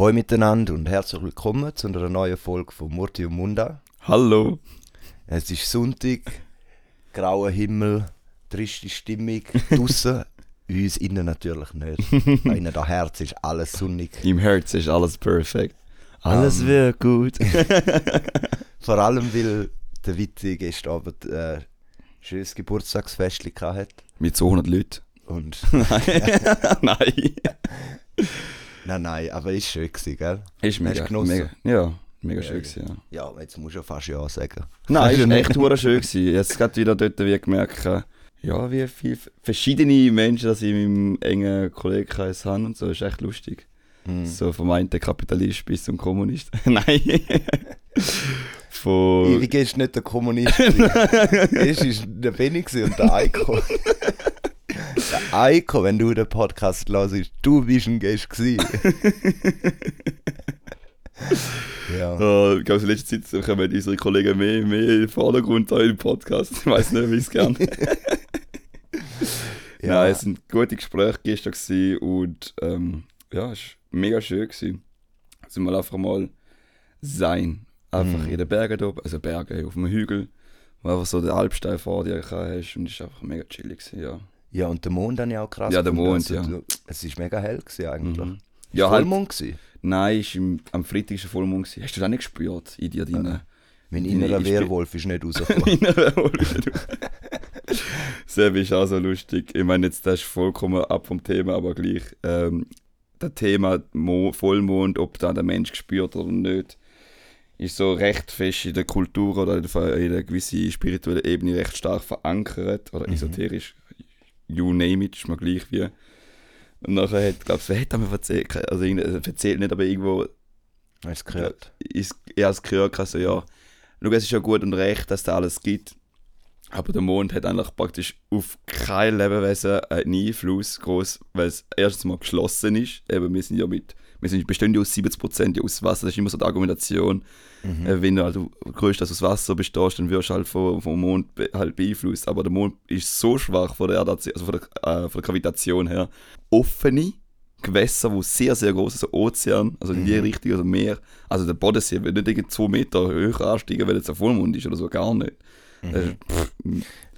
Hallo miteinander und herzlich willkommen zu einer neuen Folge von Murti und Munda. Hallo. Es ist Sonntag, grauer Himmel, triste Stimmung, draussen, uns innen natürlich nicht. Bei ihnen da Herz ist alles sonnig. Im Herz ist alles perfekt. Alles Ähm. wird gut. Vor allem, weil der Witti gestern Abend äh, ein schönes Geburtstagsfest hat. Mit 200 Leuten. Und Nein. Nein. Nein, nein, aber ist schön gewesen, gell? Ist mega, mega, ja, mega Ja, schön ja. gewesen, ja. Ja, jetzt musst du ja fast ja sagen. Nein, ist echt hure schön gewesen. Jetzt gerade wieder dort wie gemerkt, äh, ja, wie viele verschiedene Menschen, dass ich in meinem engen Kollegenkreis habe und so, ist echt lustig. Hm. So vom einen Kapitalist bis zum Kommunist. Nein. Von... Ewig ist nicht der Kommunist. Es ist der Benny und der Eiko. Eiko, wenn du den Podcast hörst, du bist ein Gast gewesen. ja. Ich glaube, in letzter Zeit kommen unsere Kollegen mehr, mehr in den Vordergrund im Podcast. Ich weiß nicht, wie es gern. ja. Nein, es waren gute Gespräche gestern und ähm, ja, es war mega schön. Gewesen. Also mal einfach mal sein. Einfach Mhm. in den Bergen oben, also Berge auf dem Hügel, wo einfach so den Alpstein vor dir hast und es war einfach mega chillig. Gewesen, ja. Ja, und der Mond habe ich auch krass Ja, der. Mond, Also, ja. du- Es ist mega hell gewesen eigentlich. Mhm. Ist Ja, halt, Vollmond gewesen. nein, ist im, am Freitag ist ein Vollmond. Gewesen. Hast du das nicht gespürt in dir drin? Mein Ich- innerer Werwolf ist nicht rausgekommen. Innerer Wolf. Seb ist auch so lustig. Ich meine, jetzt das ist vollkommen ab vom Thema, aber gleich. Ähm, das Thema Mo Vollmond, ob da der Mensch gespürt oder nicht, ist so recht fest in der Kultur oder in der- in einer gewissen spirituellen Ebene recht stark verankert oder Mhm. esoterisch. You name it, ist mir gleich wie. Und nachher hat, glaube ich, wer hat mir erzählt, also erzählt nicht, aber irgendwo Hast du gehört? ist erst gehört, also ja, schau, es ist ja gut und recht, dass da alles gibt. Aber der Mond hat eigentlich praktisch auf kein Lebewesen einen Einfluss groß, weil es erstens mal geschlossen ist. Eben, wir sind ja mit, wir sind bestehen aus 70% ja aus Wasser. Das ist immer so die Argumentation. Mhm. Äh, wenn du halt größtenteils aus Wasser bestehst, dann wirst du halt vom, vom Mond be halt beeinflusst. Aber der Mond ist so schwach von der, Erde, also von der, äh, von der Gravitation her. Offene Gewässer, wo sehr, sehr groß ist, also Ozean, also in die Mhm. Richtung, also Meer. Also der Bodensee wird nicht irgendwie zwei Meter höher ansteigen, weil jetzt ein Vollmond ist oder so, gar nicht. Das ist- pff,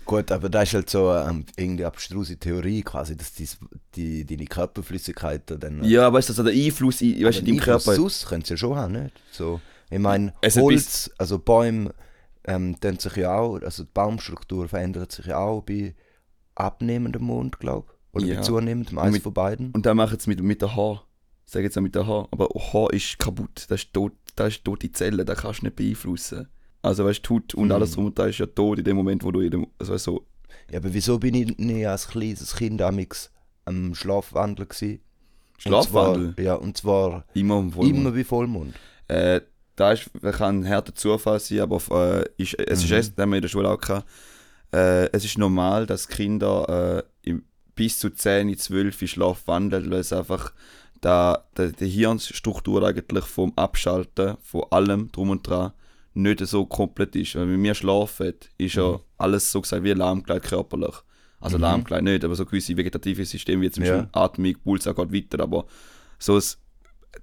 Gut, aber das ist halt so ähm, irgendwie abstruse Theorie quasi, dass dies, die, deine Körperflüssigkeit dann... ja, weißt du, also der Einfluss in, weißt, in deinem Körper. Sonst können sie ja schon haben, nicht? So, ich meine, Holz, also Bäume, ähm, sich ja auch, also die Baumstruktur verändert sich ja auch bei abnehmendem Mond, glaube ich. Oder Ja. bei zunehmendem, eins Mit- von beiden. Und dann machen sie mit, mit der Haar. Sag jetzt auch mit der Haar. Aber Haar ist kaputt. Das ist tot, das ist tote Zelle, das kannst du nicht beeinflussen. Also weißt du, die Haut und Mhm. alles drum und dran ist ja tot in dem Moment, wo du in dem, also so, Ja, aber wieso bin ich nicht als kleines Kind amix am Schlafwandel gewesen? Schlafwandel, Und zwar, ja, und zwar immer Vollmond. immer bei Vollmond. Äh, da ist, kann ein härter Zufall sein, aber äh, ist, es ist Mhm. es, das haben wir in der Schule auch gehabt. Äh, es ist normal, dass Kinder äh, im, bis zu 10, 12 Schlaf wandeln, weil es einfach da, da, die Hirnstruktur eigentlich vom Abschalten von allem drum und dran nicht so komplett ist. Weil wenn wir schlafen, ist ja Mhm. alles so gesagt wie lahmgelegt körperlich. Also Mhm. lahmgelegt nicht, aber so gewisse vegetative Systeme wie zum Ja. Beispiel Atmung, Puls auch geht weiter, aber so das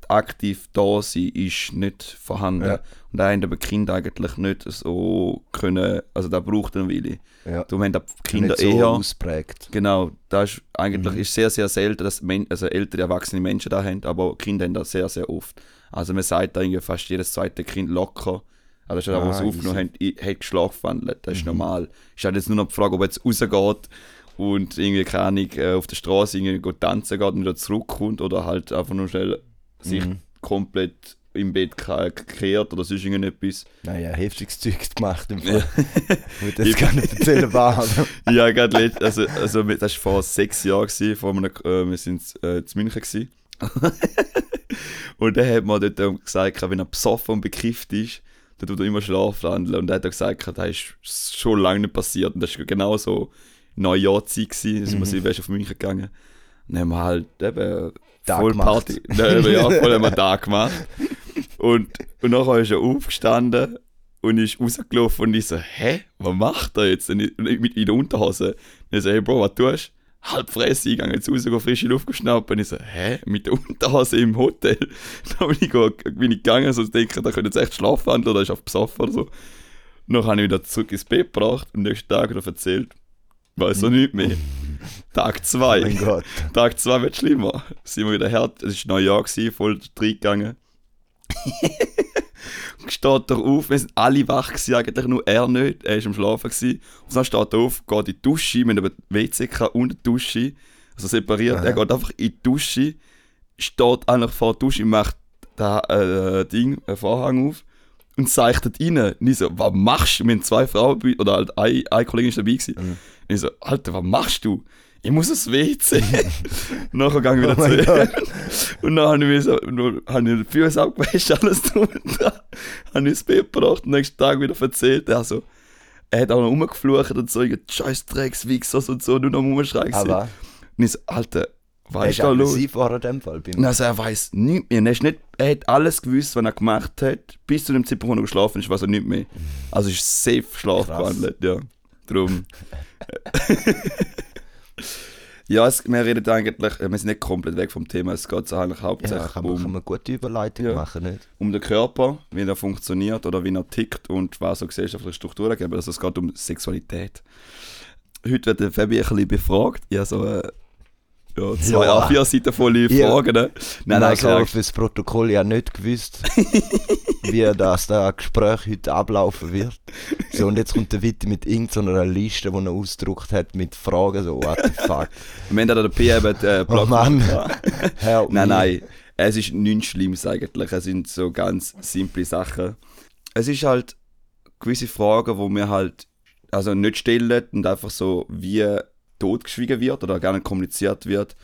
aktiv da sein ist nicht vorhanden. Ja. Und da haben aber Kinder eigentlich nicht so können, also da braucht einen Willi. Ja. Darum haben die Kinder nicht so eher, ausprägt. genau, das ist eigentlich Mhm. ist sehr, sehr selten, dass Men also ältere, erwachsene Menschen da haben, aber Kinder haben das sehr, sehr oft. Also man sagt da irgendwie fast jedes zweite Kind locker, also schon, Ah, sie aufgenommen haben, hat geschlafen, das ist Mhm. normal. Ist halt jetzt nur noch die Frage, ob er jetzt rausgeht und irgendwie, keine Ahnung, äh, auf der Straße irgendwie tanzen geht und wieder zurückkommt oder halt einfach nur schnell sich Mhm. komplett im Bett ge- gekehrt oder sonst irgendetwas. Naja, heftiges Zeug gemacht im Fall. Ich das gar nicht erzählen, war. ja, gerade let- also, also das war vor sechs Jahren, gewesen, vor einem, äh, wir sind äh, zu München. Gewesen. und dann hat man dort ähm, gesagt, wenn er besoffen und bekifft ist, dann tut er immer schlafwandeln. Und dann hat er gesagt, das ist schon lange nicht passiert. Und das war genau so Neujahrzeit, gewesen, da sind wir Mhm. Silvester auf München gegangen. Und dann haben wir halt eben Tag voll gemacht. Party. Dann haben wir ja voll wir Tag gemacht. Und, und nachher ist er aufgestanden und ist rausgelaufen und ich so, hä, was macht er jetzt? Und ich, und ich mit in der Unterhose. Und ich so, hey Bro, was tust halb Fresse eingegangen, jetzt raus, frische Luft geschnappt. Und ich so, hä, mit der Unterhose im Hotel? dann bin ich, bin ich gegangen, so denke, da könnte jetzt echt schlafen oder ist auf besoffen oder so. Dann habe ich wieder zurück ins Bett gebracht und am nächsten Tag wieder erzählt. Weiß er nicht mehr. Tag 2. Oh. Tag 2 wird schlimmer. Sind wir wieder hart, es war Neujahr, gewesen, voll reingegangen. steht er auf, wir sind alle wach gewesen, eigentlich nur er nicht, er war am Schlafen. Gewesen. Und dann steht er auf, geht in die Dusche, mit einem WC und die Dusche, also separiert, Aha. er geht einfach in die Dusche, steht eigentlich vor der Dusche, macht da äh, Ding, einen Vorhang auf und zeichnet rein. Und ich so, was machst du? Wir haben zwei Frauen, oder halt eine, eine Kollegin ist dabei gewesen. Mhm. Und ich so, Alter, was machst du? Ich muss ins WC. Nachher ich wieder Oh zu ihr. Und dann habe ich habe ich Füße abgewaschen, alles drum und dran. Habe ich ins Bett gebracht und nächsten Tag wieder erzählt. Also, er hat auch noch rumgeflucht und so, scheiß Dreckswichser und so, nur noch rumschreien. Aber Und ich so, Alter, was er ist ist da los? war in dem Fall. Bin also er weiß nichts mehr. Er, ist nicht, er hat alles gewusst, was er gemacht hat, bis zu dem Zeitpunkt, wo er geschlafen ist, weiß er nicht mehr. Also ist safe Schlaf Krass. gewandelt, ja. Drum. ja, es, wir reden eigentlich, äh, wir sind nicht komplett weg vom Thema, es geht eigentlich ja, hauptsächlich kann man, kann um, man eine gute Überleitung Ja. machen, nicht? um den Körper, wie er funktioniert oder wie er tickt und was so gesellschaftliche Strukturen gibt. Also es geht um Sexualität. Heute wird der Fabi ein bisschen befragt. Ja, so äh, ja, zwei Ja. A4-Seiten volle Ja. Fragen. Ne? Nein, nein, also klar. fürs Protokoll ja nicht gewusst, wie das da Gespräch heute ablaufen wird. So, und jetzt kommt der Witte mit irgendeiner Liste, die er ausgedruckt hat, mit Fragen, so, what the fuck. Wir haben da den P eben äh, Oh Mann. Nein, Help me. nein. Es ist nichts Schlimmes eigentlich. Es sind so ganz simple Sachen. Es ist halt gewisse Fragen, wo wir halt also nicht stellen und einfach so wie totgeschwiegen wird oder gar nicht kommuniziert wird.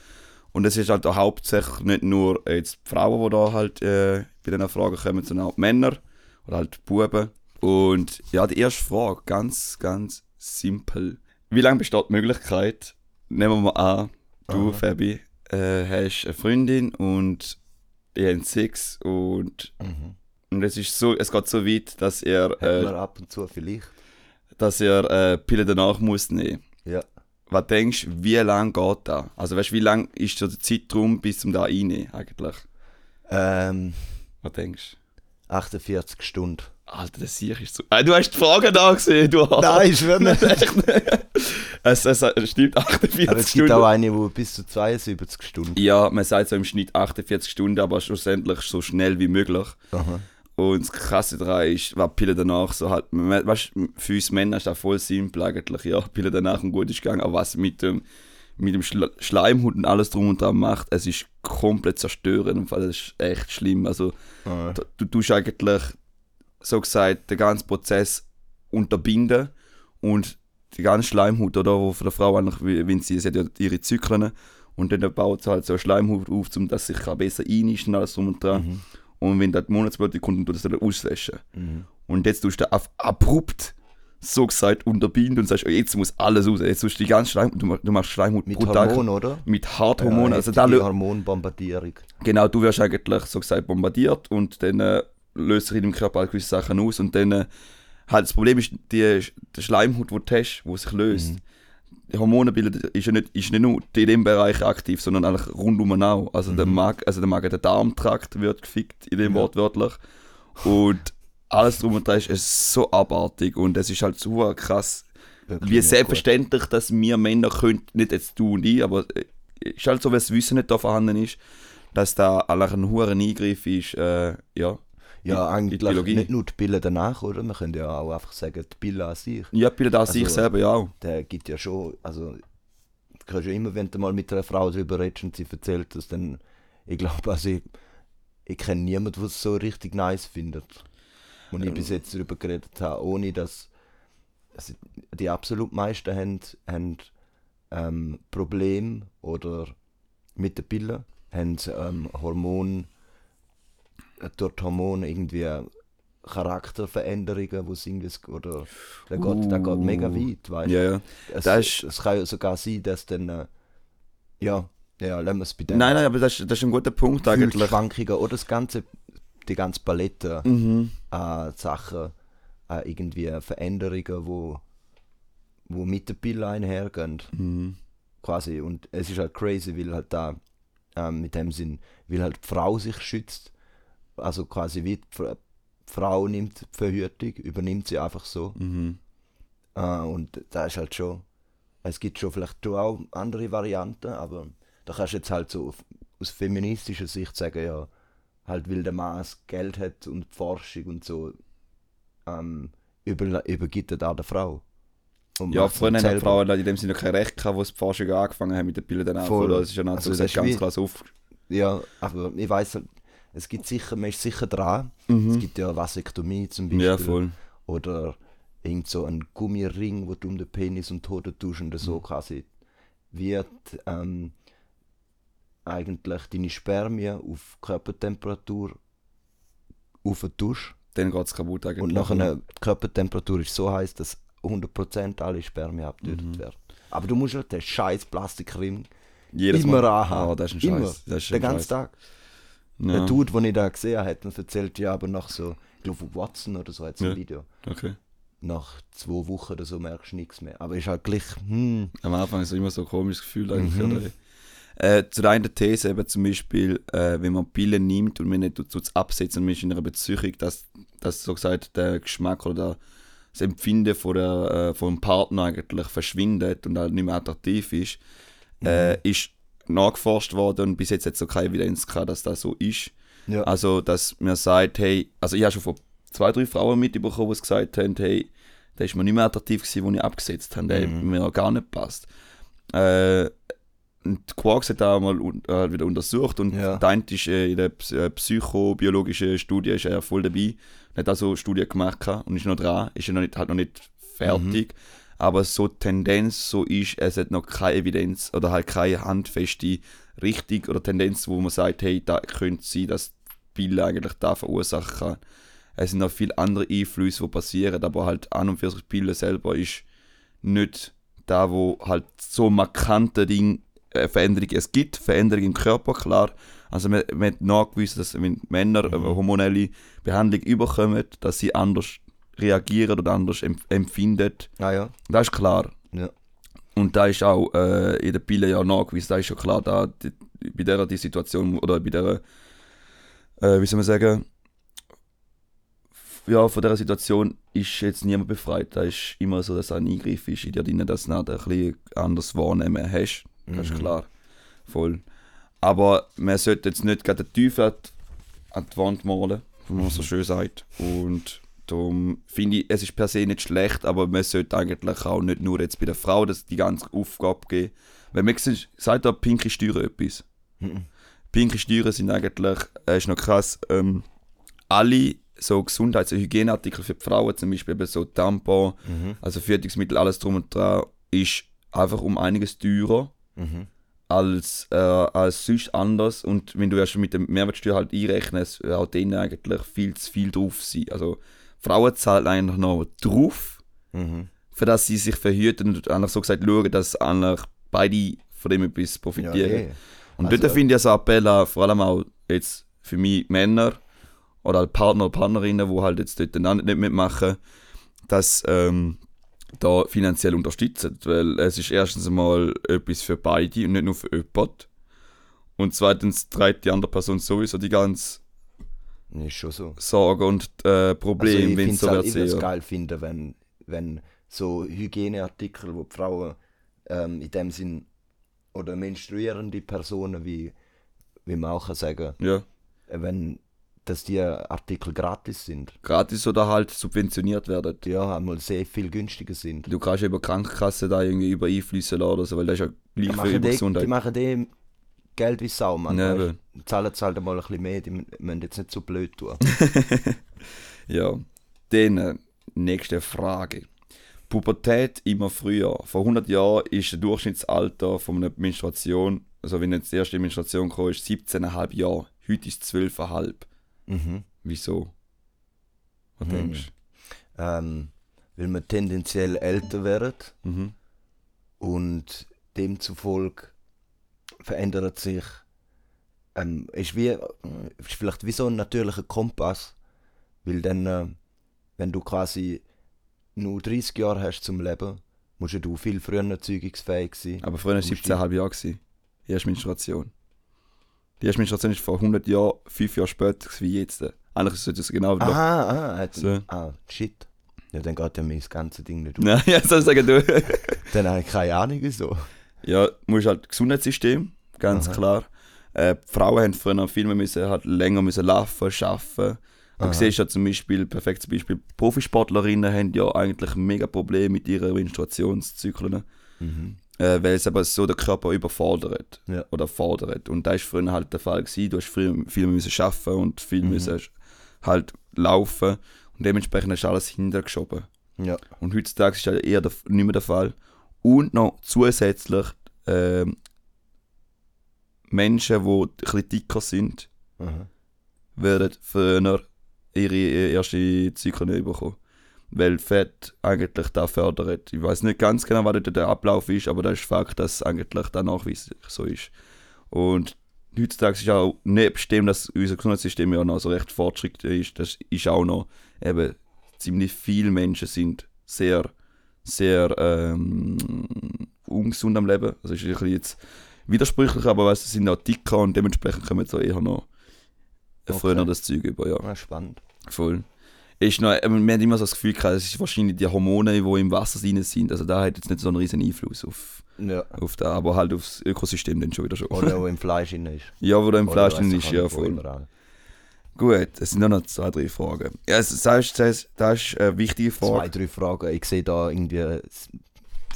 Und es ist halt auch hauptsächlich nicht nur jetzt die Frauen, die da halt äh, bei diesen Fragen kommen, sondern auch die Männer oder halt die Buben. Und ja, die erste Frage, ganz, ganz simpel. Wie lange besteht die Möglichkeit, nehmen wir mal an, du, Aha. Fabi, äh, hast eine Freundin und ihr habt Sex und, Mhm. und es ist so, es geht so weit, dass er, Hat äh, ab und zu vielleicht. dass er äh, Pille danach muss nehmen. Ja. Was denkst du, wie lange geht das? Also weißt du, wie lang ist so der Zeitraum bis zum da rein eigentlich? Ähm, Was denkst 48 Stunden. du? Alter, das sicher ist so. Ah, du hast die Frage da gesehen, du hast. Nein, ich schwöre nicht. Echt nicht. es, es, es stimmt 48 Aber es Stunden. gibt auch eine, die bis zu 72 Stunden. Ja, man sagt so im Schnitt 48 Stunden, aber schlussendlich so schnell wie möglich. Aha. Und das Krasse daran ist, was Pille danach so halt, weißt für uns Männer ist das voll simpel eigentlich, ja, Pille danach ein gutes Gang, aber was mit dem, mit dem Schleimhut und alles drum und dran macht, es ist komplett zerstörend, Fall, das ist echt schlimm, also Ah. du, du tust eigentlich, so gesagt, den ganzen Prozess unterbinden und die ganze Schleimhaut, oder, wo von der Frau eigentlich, wenn sie, sie hat ja ihre Zyklen und dann baut sie halt so eine Schleimhaut auf, um dass sich besser einischen und alles drum und dran. Mhm. Und wenn das Monatsblut kommt, tut das dann auslöschen. Mhm. Und jetzt tust du auf abrupt, so gesagt, unterbinden und sagst, oh, jetzt muss alles raus. Jetzt tust du die ganze Schleimhaut, du, du machst Schleimhaut Mit brutal. Hormon, oder? Mit Harthormonen. Ja, also lö- Hormonbombardierung. genau, du wirst eigentlich, so gesagt, bombardiert und dann äh, löst sich in deinem Körper gewisse Sachen aus und dann äh, halt das Problem ist, die, die Schleimhaut, die du hast, die sich löst. Mhm. Die Hormone bilden, ist ja nicht, ist nicht nur in dem Bereich aktiv, sondern eigentlich rundum auch. Also der Mag, also der Magen, der Darmtrakt wird gefickt, in dem Ja. wortwörtlich. Und alles drum und dran ist so abartig und es ist halt so krass, Wirklich wie selbstverständlich, dass wir Männer können, nicht jetzt du und ich, aber es ist halt so, wenn das Wissen nicht da vorhanden ist, dass da eigentlich ein hoher Eingriff ist, äh, ja. Ja, in die eigentlich Biologie. nicht nur die Pille danach, oder? Man könnte ja auch einfach sagen, die Pille an sich. Ja, bitte da sich Also- selber ja. Der gibt ja schon, also, du kannst ja immer, wenn du mal mit einer Frau darüber redest und sie erzählt das, dann, ich glaube, also ich, ich kenne niemanden, der es so richtig nice findet. Und ich Ja. bis jetzt darüber geredet habe, ohne dass, also die absolut meisten haben, haben ähm, Probleme oder mit der Pille, haben ähm, Hormon, äh, durch die Hormone irgendwie Charakterveränderungen, wo es irgendwie, oder, der geht, der geht mega Uh. weit, weißt Ja, ja. es, Das ist- es kann ja sogar sein, dass dann. Äh, ja, ja, lassen wir es bei Nein, nein, aber das, ist- das ist ein guter Punkt eigentlich. Schwankungen oder das ganze, die ganze Palette Mhm. an Sachen, an irgendwie Veränderungen, wo, wo mit der Pille einhergehen, Mhm. quasi. Und es ist halt crazy, weil halt da ähm, mit dem Sinn, weil halt die Frau sich schützt. Also quasi wie die Fra- Frau nimmt die Verhütung, übernimmt sie einfach so. Mhm. Äh, und da ist halt schon, es gibt schon vielleicht schon auch andere Varianten, aber da kannst du jetzt halt so auf, aus feministischer Sicht sagen, ja, halt weil der Mann Geld hat und Forschung und so, ähm, über, übergibt er da der Frau. Und Ja, nicht haben die. Frauen in dem Sinne kein Recht gehabt, wo die Forschung angefangen haben mit den Bildern auch. Voll. Das ist ja noch Also so ganz krass auf. Ja, aber ich weiß es gibt sicher, man ist sicher dran. Es Mhm. gibt ja Vasektomie zum Beispiel. Ja, voll. Oder irgend so ein Gummiring, wo du um den Penis und Hoden tust und Mhm. so quasi wird ähm, eigentlich deine Spermien auf Körpertemperatur auftust. Dann geht es kaputt eigentlich. Und nachher die Körpertemperatur ist so heiß, dass 100% alle Spermien abgetötet Mhm. werden. Aber du musst halt den scheiß Plastikring Jedes immer Mal. anhaben. Ah, das ist ein Immer. Scheiß. Das ist den ganzen Scheiß. Tag. Ja. Der Dude, den ich da gesehen habe, hat mir erzählt, ja, aber nach so, ich glaube von Watson oder so, hat ein Ja. Video. Okay. Nach zwei Wochen oder so merkst du nichts mehr. Aber ist halt gleich, hm, Am Anfang ist es immer so ein komisches Gefühl eigentlich. Mhm. Oder? Äh, zu der einen These eben zum Beispiel, äh, wenn man Pillen nimmt und man nicht tut absetzen und man ist in einer Beziehung, dass, dass so gesagt der Geschmack oder das Empfinden von der, äh, vom Partner eigentlich verschwindet und halt nicht mehr attraktiv ist, äh, ist nachgeforscht worden und bis jetzt hat es so keine Evidenz gehabt, dass das so ist. ja. Also, dass man sagt, hey, also ich habe schon von zwei, drei Frauen mitbekommen, die gesagt haben, hey, der ist mir nicht mehr attraktiv gewesen, den ich abgesetzt habe, der Mhm. mir gar nicht passt. Äh, und Quarks hat auch mal äh, wieder untersucht und Ja. der eine ist äh, in der äh, psychobiologischen Studie ist er voll dabei, hat also Studien gemacht und ist noch dran, ist ja noch nicht, halt noch nicht fertig, Mhm. Aber so die Tendenz so ist, es hat noch keine Evidenz oder halt keine handfeste Richtung oder Tendenz, wo man sagt, hey, da könnte sein, dass Pille eigentlich da verursachen kann. Es sind noch viele andere Einflüsse, die passieren, aber halt an und für sich Pille selber ist nicht da, wo halt so markante Ding, äh, Veränderung es gibt, Veränderung im Körper, klar. Also man, man hat nachgewiesen, dass wenn Männer eine hormonelle Behandlung überkommen, dass sie anders reagieren oder anders empf empfinden. ah ja. Das ist klar. Ja. Und da ist auch äh, in der Pille ja nachgewiesen, da ist schon klar, da, die, bei der die Situation oder bei der, äh, wie soll man sagen, ja, von dieser Situation ist jetzt niemand befreit. Da ist immer so, dass ein Eingriff ist in dir drin, dass du dann ein bisschen anders wahrnehmen hast. Das ist Mhm. klar. Voll. Aber man sollte jetzt nicht gerade den Teufel an die- an die Wand malen, wie man so schön sagt. Und darum finde ich, es ist per se nicht schlecht, aber man sollte eigentlich auch nicht nur jetzt bei der Frau das die ganze Aufgabe geben. Weil man sieht, sagt da pinke Steuern etwas. Mhm. Pinke Steuern sind eigentlich, äh, ist noch krass, ähm, alle so Gesundheits- und Hygieneartikel für die Frauen, zum Beispiel eben so Tampon, Mhm. also Verhütungsmittel, alles drum und dran, ist einfach um einiges teurer Mhm. als, äh, als sonst anders. Und wenn du ja schon mit der Mehrwertsteuer halt einrechnest, äh, auch denen eigentlich viel zu viel drauf sein. Also Frauen zahlen eigentlich noch drauf, Mhm. für dass sie sich verhüten und eigentlich so gesagt schauen, dass eigentlich beide von dem etwas Ja, profitieren. eh. Und Also- dort finde ich also Appell an, vor allem auch jetzt für mich Männer oder halt Partner Partnerinnen, die halt jetzt dort nicht mitmachen, dass ähm, da finanziell unterstützen. Weil es ist erstens einmal etwas für beide und nicht nur für jemanden. Und zweitens trägt die andere Person sowieso die ganze Ist schon so. Sorge und äh, Also Probleme, ich wenn finde es so halt, wird ich würde es geil finden, wenn, wenn so Hygieneartikel, wo die Frauen ähm, in dem Sinn oder menstruierende Personen, wie, wie man auch kann sagen Ja, äh, wenn dass die Artikel gratis sind. gratis oder halt subventioniert werden. Ja, einmal sehr viel günstiger sind. Du kannst eben Krankenkasse da irgendwie über einfließen lassen oder so, weil das ist ja Die gleich für machen, über die, die Gesundheit. machen die Geld wie Sau, man. Eben. zahlen halt einmal ein bisschen mehr, die mü- müssen jetzt nicht so blöd tun. Ja, dann äh, nächste Frage. Pubertät immer früher. Vor 100 Jahren ist das Durchschnittsalter von einer Menstruation, also wenn jetzt die erste Menstruation kam, ist 17,5 Jahre. Heute ist es 12,5. mhm. Wieso? Was Hm. denkst ähm, weil wir tendenziell älter werden du? Mhm. und demzufolge verändert sich ähm, ist wie ist vielleicht wie so ein natürlicher Kompass weil dann äh, wenn du quasi nur 30 Jahre hast zum Leben musst ja du viel früher zeugungsfähig sein. Aber früher war Musst 17,5 Jahre. gewesen. Die erste Menstruation. Die erste Menstruation ist vor 100 Jahren, fünf Jahre später wie jetzt. Eigentlich ist es genau. Aha, ah, hat, So. ah, shit. Ja, dann geht ja mein ganze Ding nicht auf. Nein, ja, soll ich sagen, du. Dann habe ich keine Ahnung wieso. Ja, du musst halt Gesundheitssystem, ganz Aha. klar. Äh, Frauen haben früher viel mehr müssen, halt länger müssen laufen, arbeiten. Du Aha. siehst ja zum Beispiel, perfektes Beispiel, Profisportlerinnen haben ja eigentlich mega Probleme mit ihren Menstruationszyklen, Mhm. äh, weil es aber so der Körper überfordert Ja. oder fordert. Und das war früher halt der Fall. Gewesen. Du hast früher viel mehr müssen arbeiten und viel Mhm. müssen halt laufen und dementsprechend du alles hintergeschoben. Ja. Und heutzutage ist das eher der, nicht mehr der Fall. Und noch zusätzlich ähm, Menschen, die dicker sind, Aha. werden früher ihre erste Zyklen nicht bekommen. Weil Fett eigentlich da fördert. Ich weiß nicht ganz genau, was der Ablauf ist, aber das ist Fakt, dass es eigentlich da nachweislich so ist. Und heutzutage ist auch nebst dem, dass unser Gesundheitssystem ja noch so recht fortschrittlich ist, das ist auch noch eben ziemlich viele Menschen sind sehr, sehr ähm, ungesund am Leben. Also ist ein bisschen jetzt widersprüchlich, aber weißt, sie sind auch dicker und dementsprechend kommen so eher noch Okay. früher das Zeug über, ja. Ah, spannend. Voll. Ist noch, ähm, wir haben immer so das Gefühl gehabt, es ist wahrscheinlich die Hormone, die im Wasser drin sind. Also da hat jetzt nicht so einen riesen Einfluss auf, Ja. auf da, aber halt aufs Ökosystem dann schon wieder schon. Oder wo im Fleisch drin ist. ja, wo da im Fleisch drin ist, ja voll. überall. Gut, es sind nur noch zwei, drei Fragen. Ja, das ist, das, das ist eine wichtige Zwei, Frage. drei Fragen. Ich sehe da irgendwie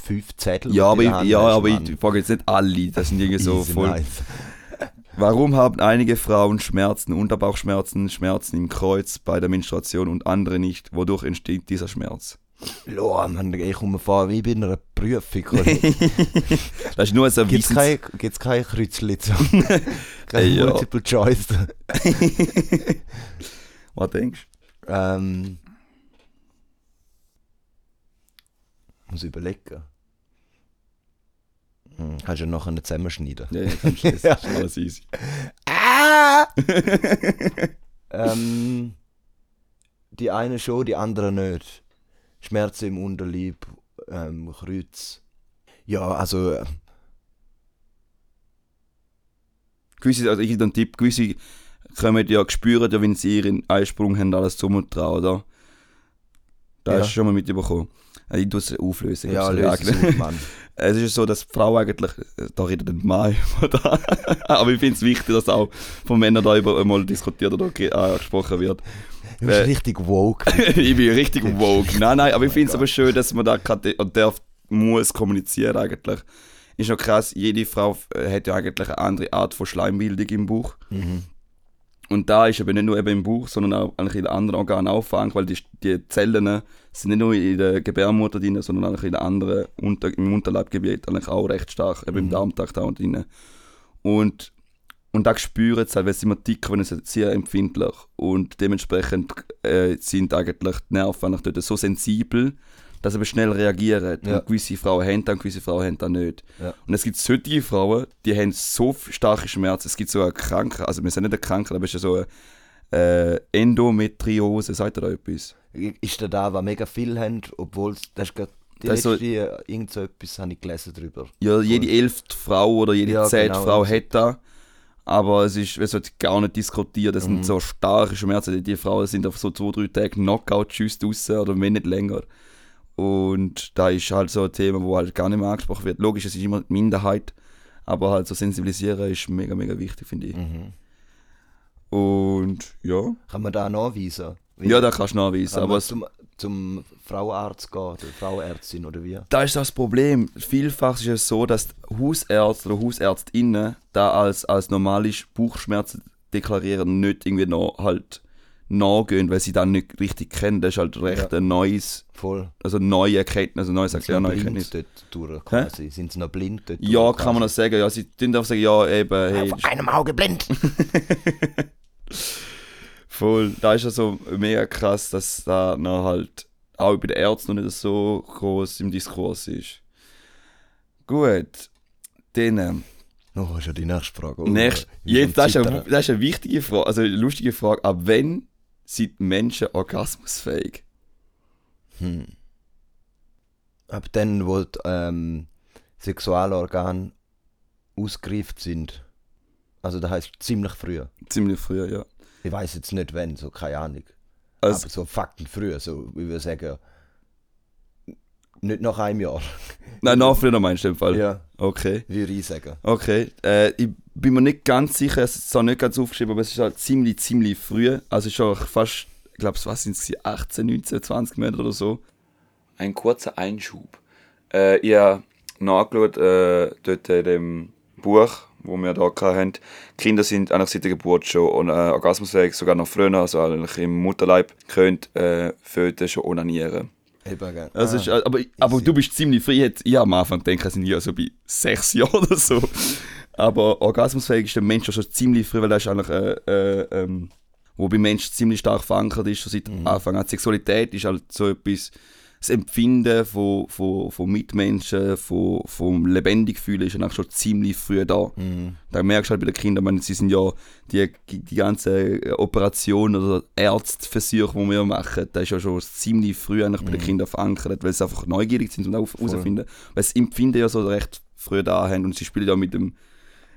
fünf Zettel. Ja, aber, ich, der ja, Hand aber ich frage jetzt nicht alle, das sind irgendwie so voll. nice. Warum haben einige Frauen Schmerzen, Unterbauchschmerzen, Schmerzen im Kreuz bei der Menstruation und andere nicht? Wodurch entsteht dieser Schmerz? Ja, Mann, ich komme vor wie bei einer Prüfung. Das ist nur so ein Gibt es Wissens... keine, keine? Keine Ey, ja. Multiple Choice? Was denkst ähm, muss überlegen. Hm, kannst du ja nachher nicht zusammenschneiden. du? Ja, ja, kannst du, das Ja. ist alles easy. Ah! ähm, die eine schon, die andere nicht. Schmerzen im Unterleib, ähm, Kreuz. Ja, also, äh, gewisse, also ich dir einen Tipp, gewisse kommen ja, spüren ja, wenn sie ihren Eisprung haben, alles zum dran, oder? Da Ja. hast du schon mal mitbekommen. Äh, Ich tue es auflösen. ja, löse es auf, Mann. Es ist so, dass Frau eigentlich, äh, da redet nicht Mann da. aber ich finde es wichtig, dass auch von Männern da über mal diskutiert oder ge- angesprochen wird. Du bist Äh, richtig woke. ich bin richtig woke. Nein, nein, aber ich Oh finde es aber schön, dass man da kann, und darf, muss kommunizieren eigentlich. Ist noch krass, jede Frau äh, hat ja eigentlich eine andere Art von Schleimbildung im Bauch. Mhm. Und da ist eben nicht nur eben im Bauch, sondern auch eigentlich in anderen Organen auffangend, weil die, die Zellen sind nicht nur in der Gebärmutter drin, sondern eigentlich in den anderen Unter, im Unterleibgebiet eigentlich auch recht stark, eben im Mhm. Darmtrakt auch drin. Und, und da spüren sie halt, weil sie immer dicker werden, sind sehr empfindlich. Und dementsprechend äh, sind eigentlich die Nerven eigentlich dort so sensibel, dass sie eben schnell reagieren. Ja. Und gewisse Frauen haben das und gewisse Frauen haben das nicht. Ja. Und es gibt solche Frauen, die haben so starke Schmerzen. Es gibt so eine Krankheit, also wir sind nicht eine Krankheit, aber es ist so eine äh, Endometriose, sagt ihr da etwas? Ist da da, was mega viel haben, obwohl es- das ist gerade die Das ist so- letzte, äh, irgend so etwas habe ich gelesen drüber. Ja, jede elfte Frau oder jede Ja, zehnte genau, Frau hat das. Aber es, ist, es wird gar nicht diskutiert. Das Mhm. sind so starke Schmerzen. Die, die Frauen sind auf so zwei, drei Tage Knockout tschüss draussen oder wenn nicht länger. Und da ist halt so ein Thema, wo halt gar nicht mehr angesprochen wird. Logisch, es ist immer die Minderheit. Aber halt so sensibilisieren ist mega, mega wichtig, finde ich. Mhm. Und ja. Kann man da nachweisen? Wie- Ja, da kannst du nachweisen. kann Aber zum, zum Frauenarzt gehen, oder Frauenärztin oder wie? da ist das Problem. Vielfach ist es so, dass Hausärzte oder Hausärztinnen da als, als normale Bauchschmerzen deklarieren, nicht irgendwie noch halt nachgehen, weil sie dann nicht richtig kennen. Das ist halt recht Ja. ein neues, Voll. also neue Erkenntnis, also neues Erklären, noch neue blind Erkenntnis. dort durch quasi? Sind sie noch blind dort Ja, durch, kann man das sagen. Ja, sie tun einfach sagen, ja, eben, hey, Auf einem Auge blind! voll. Da ist ja so mega krass, dass da noch halt auch bei den Ärzten noch nicht so groß im Diskurs ist. Gut. Dann, ähm, Oh, ist ja die nächste Frage. Oh, Nächst, jetzt, das, ist eine, Zittern. das ist eine wichtige Frage, also eine lustige Frage. Ab wann sind Menschen orgasmusfähig? Hm. ab dann, wo die ähm, Sexualorgane ausgereift sind. Also das heißt ziemlich früh. Ziemlich früh, ja. Ich weiß jetzt nicht wann, so keine Ahnung. Also, Aber so Fakten früh, so wie wir sagen, nicht nach einem Jahr. nein, noch früher meinst du dem Fall? Ja, Okay. würde ich sagen. Okay. Äh, ich bin mir nicht ganz sicher, es ist zwar nicht ganz aufgeschrieben, aber es ist halt ziemlich, ziemlich früh. Also schon fast, ich glaube, was sind es, 18, 19, 20 Monate oder so. Ein kurzer Einschub. Äh, ich habe nachgeschaut, äh, dort in dem Buch, wo wir da hatten, Kinder sind eigentlich seit der Geburt schon äh, orgasmusfähig, sogar noch früher, also eigentlich im Mutterleib, können äh, Föten schon onanieren. Eben. Also Ah, ist, aber, aber easy. du bist ziemlich frei. Ich hätte- Ich am Anfang gedacht, es sind ja so bei sechs Jahren oder so. Aber orgasmusfähig ist der Mensch schon ziemlich früh, weil er ist eigentlich, äh, äh, ähm, wo beim Mensch ziemlich stark verankert ist, schon seit Anfang an. Die Sexualität ist halt so etwas, das Empfinden von, von, von Mitmenschen, von, vom lebendig fühlen ist eigentlich schon ziemlich früh da. Mhm. Da merkst du halt bei den Kindern, meine, sie sind ja die, die ganze Operation oder Ärztversuche, die wir machen, das ist ja schon ziemlich früh eigentlich bei den Kindern verankert, weil sie einfach neugierig sind und auch herausfinden. Weil sie Empfinden ja so recht früh da haben und sie spielen ja mit dem,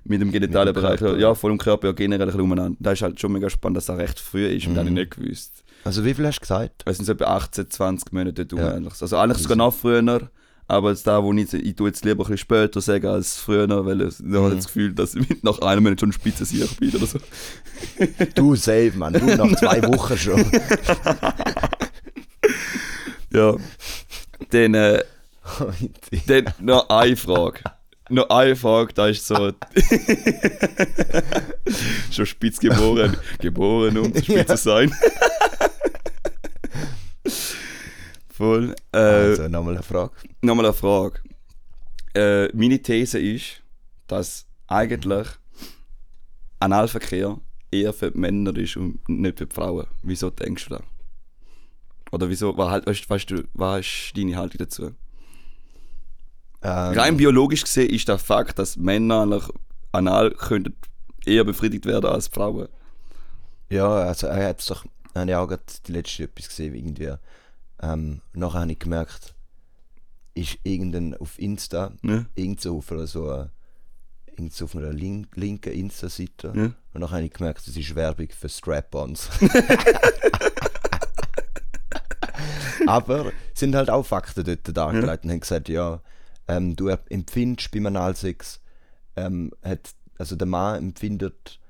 mit dem genitalen Bereich, ja, voll im Körper ja generell ein bisschen umeinander. Das ist halt schon mega spannend, dass das recht früh ist und das habe ich Mhm. nicht gewusst. Also wie viel hast du gesagt? Es sind so etwa 18, 20 Monate dort Ja. eigentlich. Also eigentlich sogar noch früher, aber da, wo ich, ich tue jetzt lieber ein bisschen später sagen als früher, weil ich ich habe das Gefühl, dass ich nach einem Monat schon spitze sicher bin oder so. Du safe, Mann. Du nach zwei Wochen schon. Ja. Dann, äh, dann noch eine Frage. Noch eine Frage, da ist so. schon spitz geboren. Geboren, um spitz zu sein. Voll. Äh, also nochmal eine Frage. Nochmal eine Frage. Äh, meine These ist, dass eigentlich Analverkehr eher für die Männer ist und nicht für die Frauen. Wieso denkst du das? Oder wieso, was, halt, weißt, weißt du, was ist deine Haltung dazu? Ähm, Rein biologisch gesehen ist der Fakt, dass Männer eigentlich anal könnten eher befriedigt werden als Frauen. Ja, also er hat doch, habe ich auch gerade die letzte etwas gesehen, irgendwie. Ähm, nachher habe ich gemerkt, ist irgendein auf Insta, Ne? irgend so auf einer, so, äh, irgend so auf einer link, linken Insta-Seite. Ja. Und nachher habe ich gemerkt, das ist Werbung für Strap-Ons. Aber es sind halt auch Fakten dort dargelegt und haben gesagt, ja, ähm, du empfindest beim Analsex, ähm, hat, also der Mann empfindet,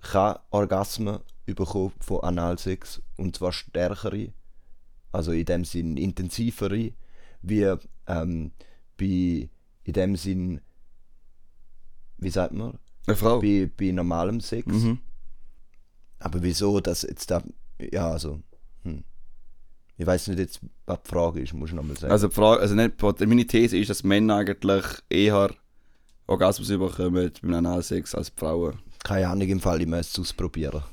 kann Orgasmen bekommen von Analsex und zwar stärkere, also in dem Sinn intensivere, wie ähm, bei, in dem Sinn, wie sagt man, Eine Frau. bei, bei normalem Sex. Mhm. Aber wieso das jetzt da, ja, also, hm. Ich weiß nicht jetzt, was die Frage ist, muss ich nochmal sagen. Also, die Frage, also nicht, meine These ist, dass Männer eigentlich eher Orgasmus bekommen beim Analsex als Frauen. Keine Ahnung, im Fall, ich müsste es ausprobieren.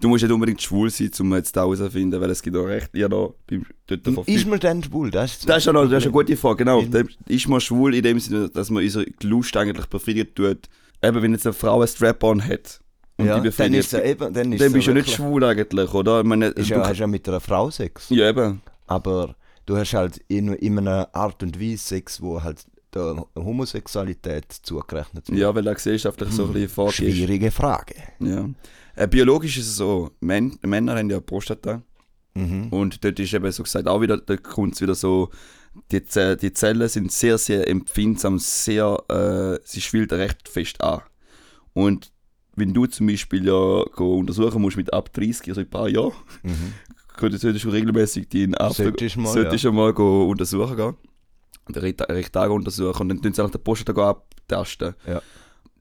Du musst nicht unbedingt schwul sein, um jetzt da herauszufinden, weil es gibt auch recht, ja da, beim, dort ist man denn schwul? Das ist, das ist, ja noch, das ist eine gute Frage, genau. Ist man schwul in dem Sinne, dass man unsere Lust eigentlich befriedigt tut? Eben, wenn jetzt eine Frau ein Strap-on hat und ja, die dann ist es eben, dann ist dann bist du ja nicht schwul eigentlich, oder? Ich meine, Ist du, ja, hast ja mit einer Frau Sex. ja, eben. Aber du hast halt in, in einer Art und Weise Sex, wo halt der Homosexualität zugerechnet wird. Ja, weil da gesellschaftlich so ein bisschen vorgeht. Schwierige Frage. Ja. Äh, biologisch ist es so, Män Männer haben ja Prostata Mhm. und dort ist eben so gesagt auch wieder, da kommt es wieder so, die, Ze die Zellen sind sehr, sehr empfindsam, sehr, äh, sie schwillt recht fest an. Und wenn du zum Beispiel ja untersuchen musst mit ab 30, also ein paar Jahren, Mhm. könntest du schon regelmäßig deinen After Solltest mal, solltest du mal untersuchen gehen. Den Rektagen untersuchen und dann tun sie auch den go abtasten. Ja.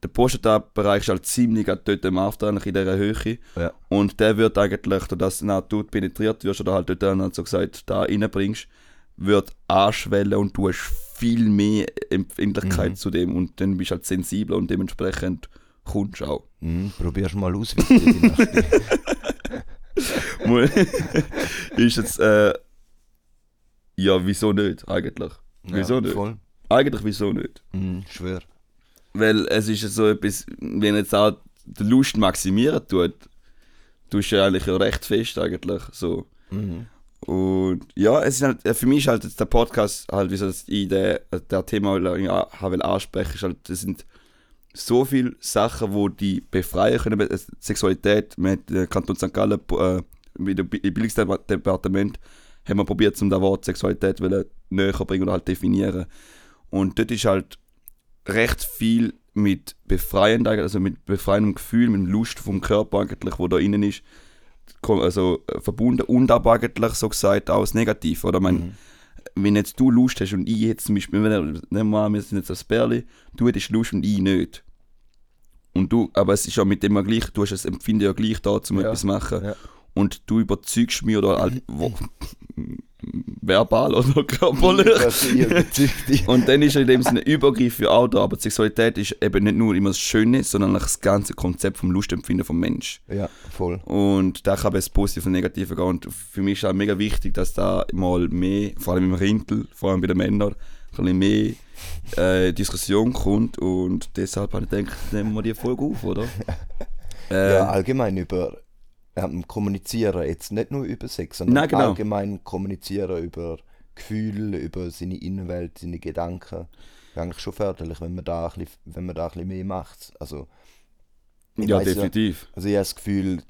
Der Prostata-Bereich ist halt ziemlich dort im After, in dieser Höhe. Ja. Und der wird eigentlich, durch das du du penetriert wirst oder halt dort dann halt so gesagt da reinbringst, wird anschwellen und du hast viel mehr Empfindlichkeit Mhm. zu dem und dann bist du halt sensibler und dementsprechend kommst du auch. Mhm. Probierst mal aus, wie es ist jetzt, äh, ja, wieso nicht eigentlich? Wieso ja, nicht? Voll. Eigentlich wieso nicht? Mhm, schwör. Weil es ist ja so etwas, wenn jetzt auch die Lust maximieren tut, tust du ja eigentlich ja recht fest eigentlich so. Mhm. Und ja, es ist halt, äh, für mich ist halt der Podcast halt, wie so das Idee, äh, der Thema, ich auch will ansprechen, ist halt, das sind so viele Sachen, wo die befreien können. Äh, Sexualität mit dem Kanton St. Gallen, äh, mit dem Bildungsdepartement, haben wir probiert, um das Wort Sexualität näher bringen oder halt definieren. Und dort ist halt recht viel mit befreiend, also mit befreiendem Gefühl, mit Lust vom Körper eigentlich, wo da innen ist, also äh, verbunden und aber eigentlich so gesagt auch das Negativ. Oder mein, mhm. wenn jetzt du Lust hast und ich jetzt zum Beispiel, nehmen wir mal, wir sind jetzt das Bärli, du hättest Lust und ich nicht. Und du, aber es ist ja mit dem ja gleich, du hast das Empfinden ja gleich da, um ja. etwas zu machen. Ja. Und du überzeugst mich oder halt, wo, verbal oder körperlich. und dann ist in dem Sinne Übergriff ja auch da, aber Sexualität ist eben nicht nur immer das Schöne, sondern das ganze Konzept vom Lustempfinden vom Mensch. Ja, voll. Und da kann es positiv und negativ gehen und für mich ist auch mega wichtig, dass da mal mehr, vor allem im Rintel, vor allem bei den Männern, bisschen mehr äh, Diskussion kommt und deshalb habe ich gedacht, nehmen wir die Folge auf, oder? äh, ja, allgemein über ähm, kommunizieren, jetzt nicht nur über Sex, sondern Nein, genau. allgemein kommunizieren über Gefühle, über seine Innenwelt, seine Gedanken. Ist eigentlich schon förderlich, wenn man da ein bisschen, wenn man da ein bisschen mehr macht. Also, ja, definitiv. Ja, also ich habe das Gefühl,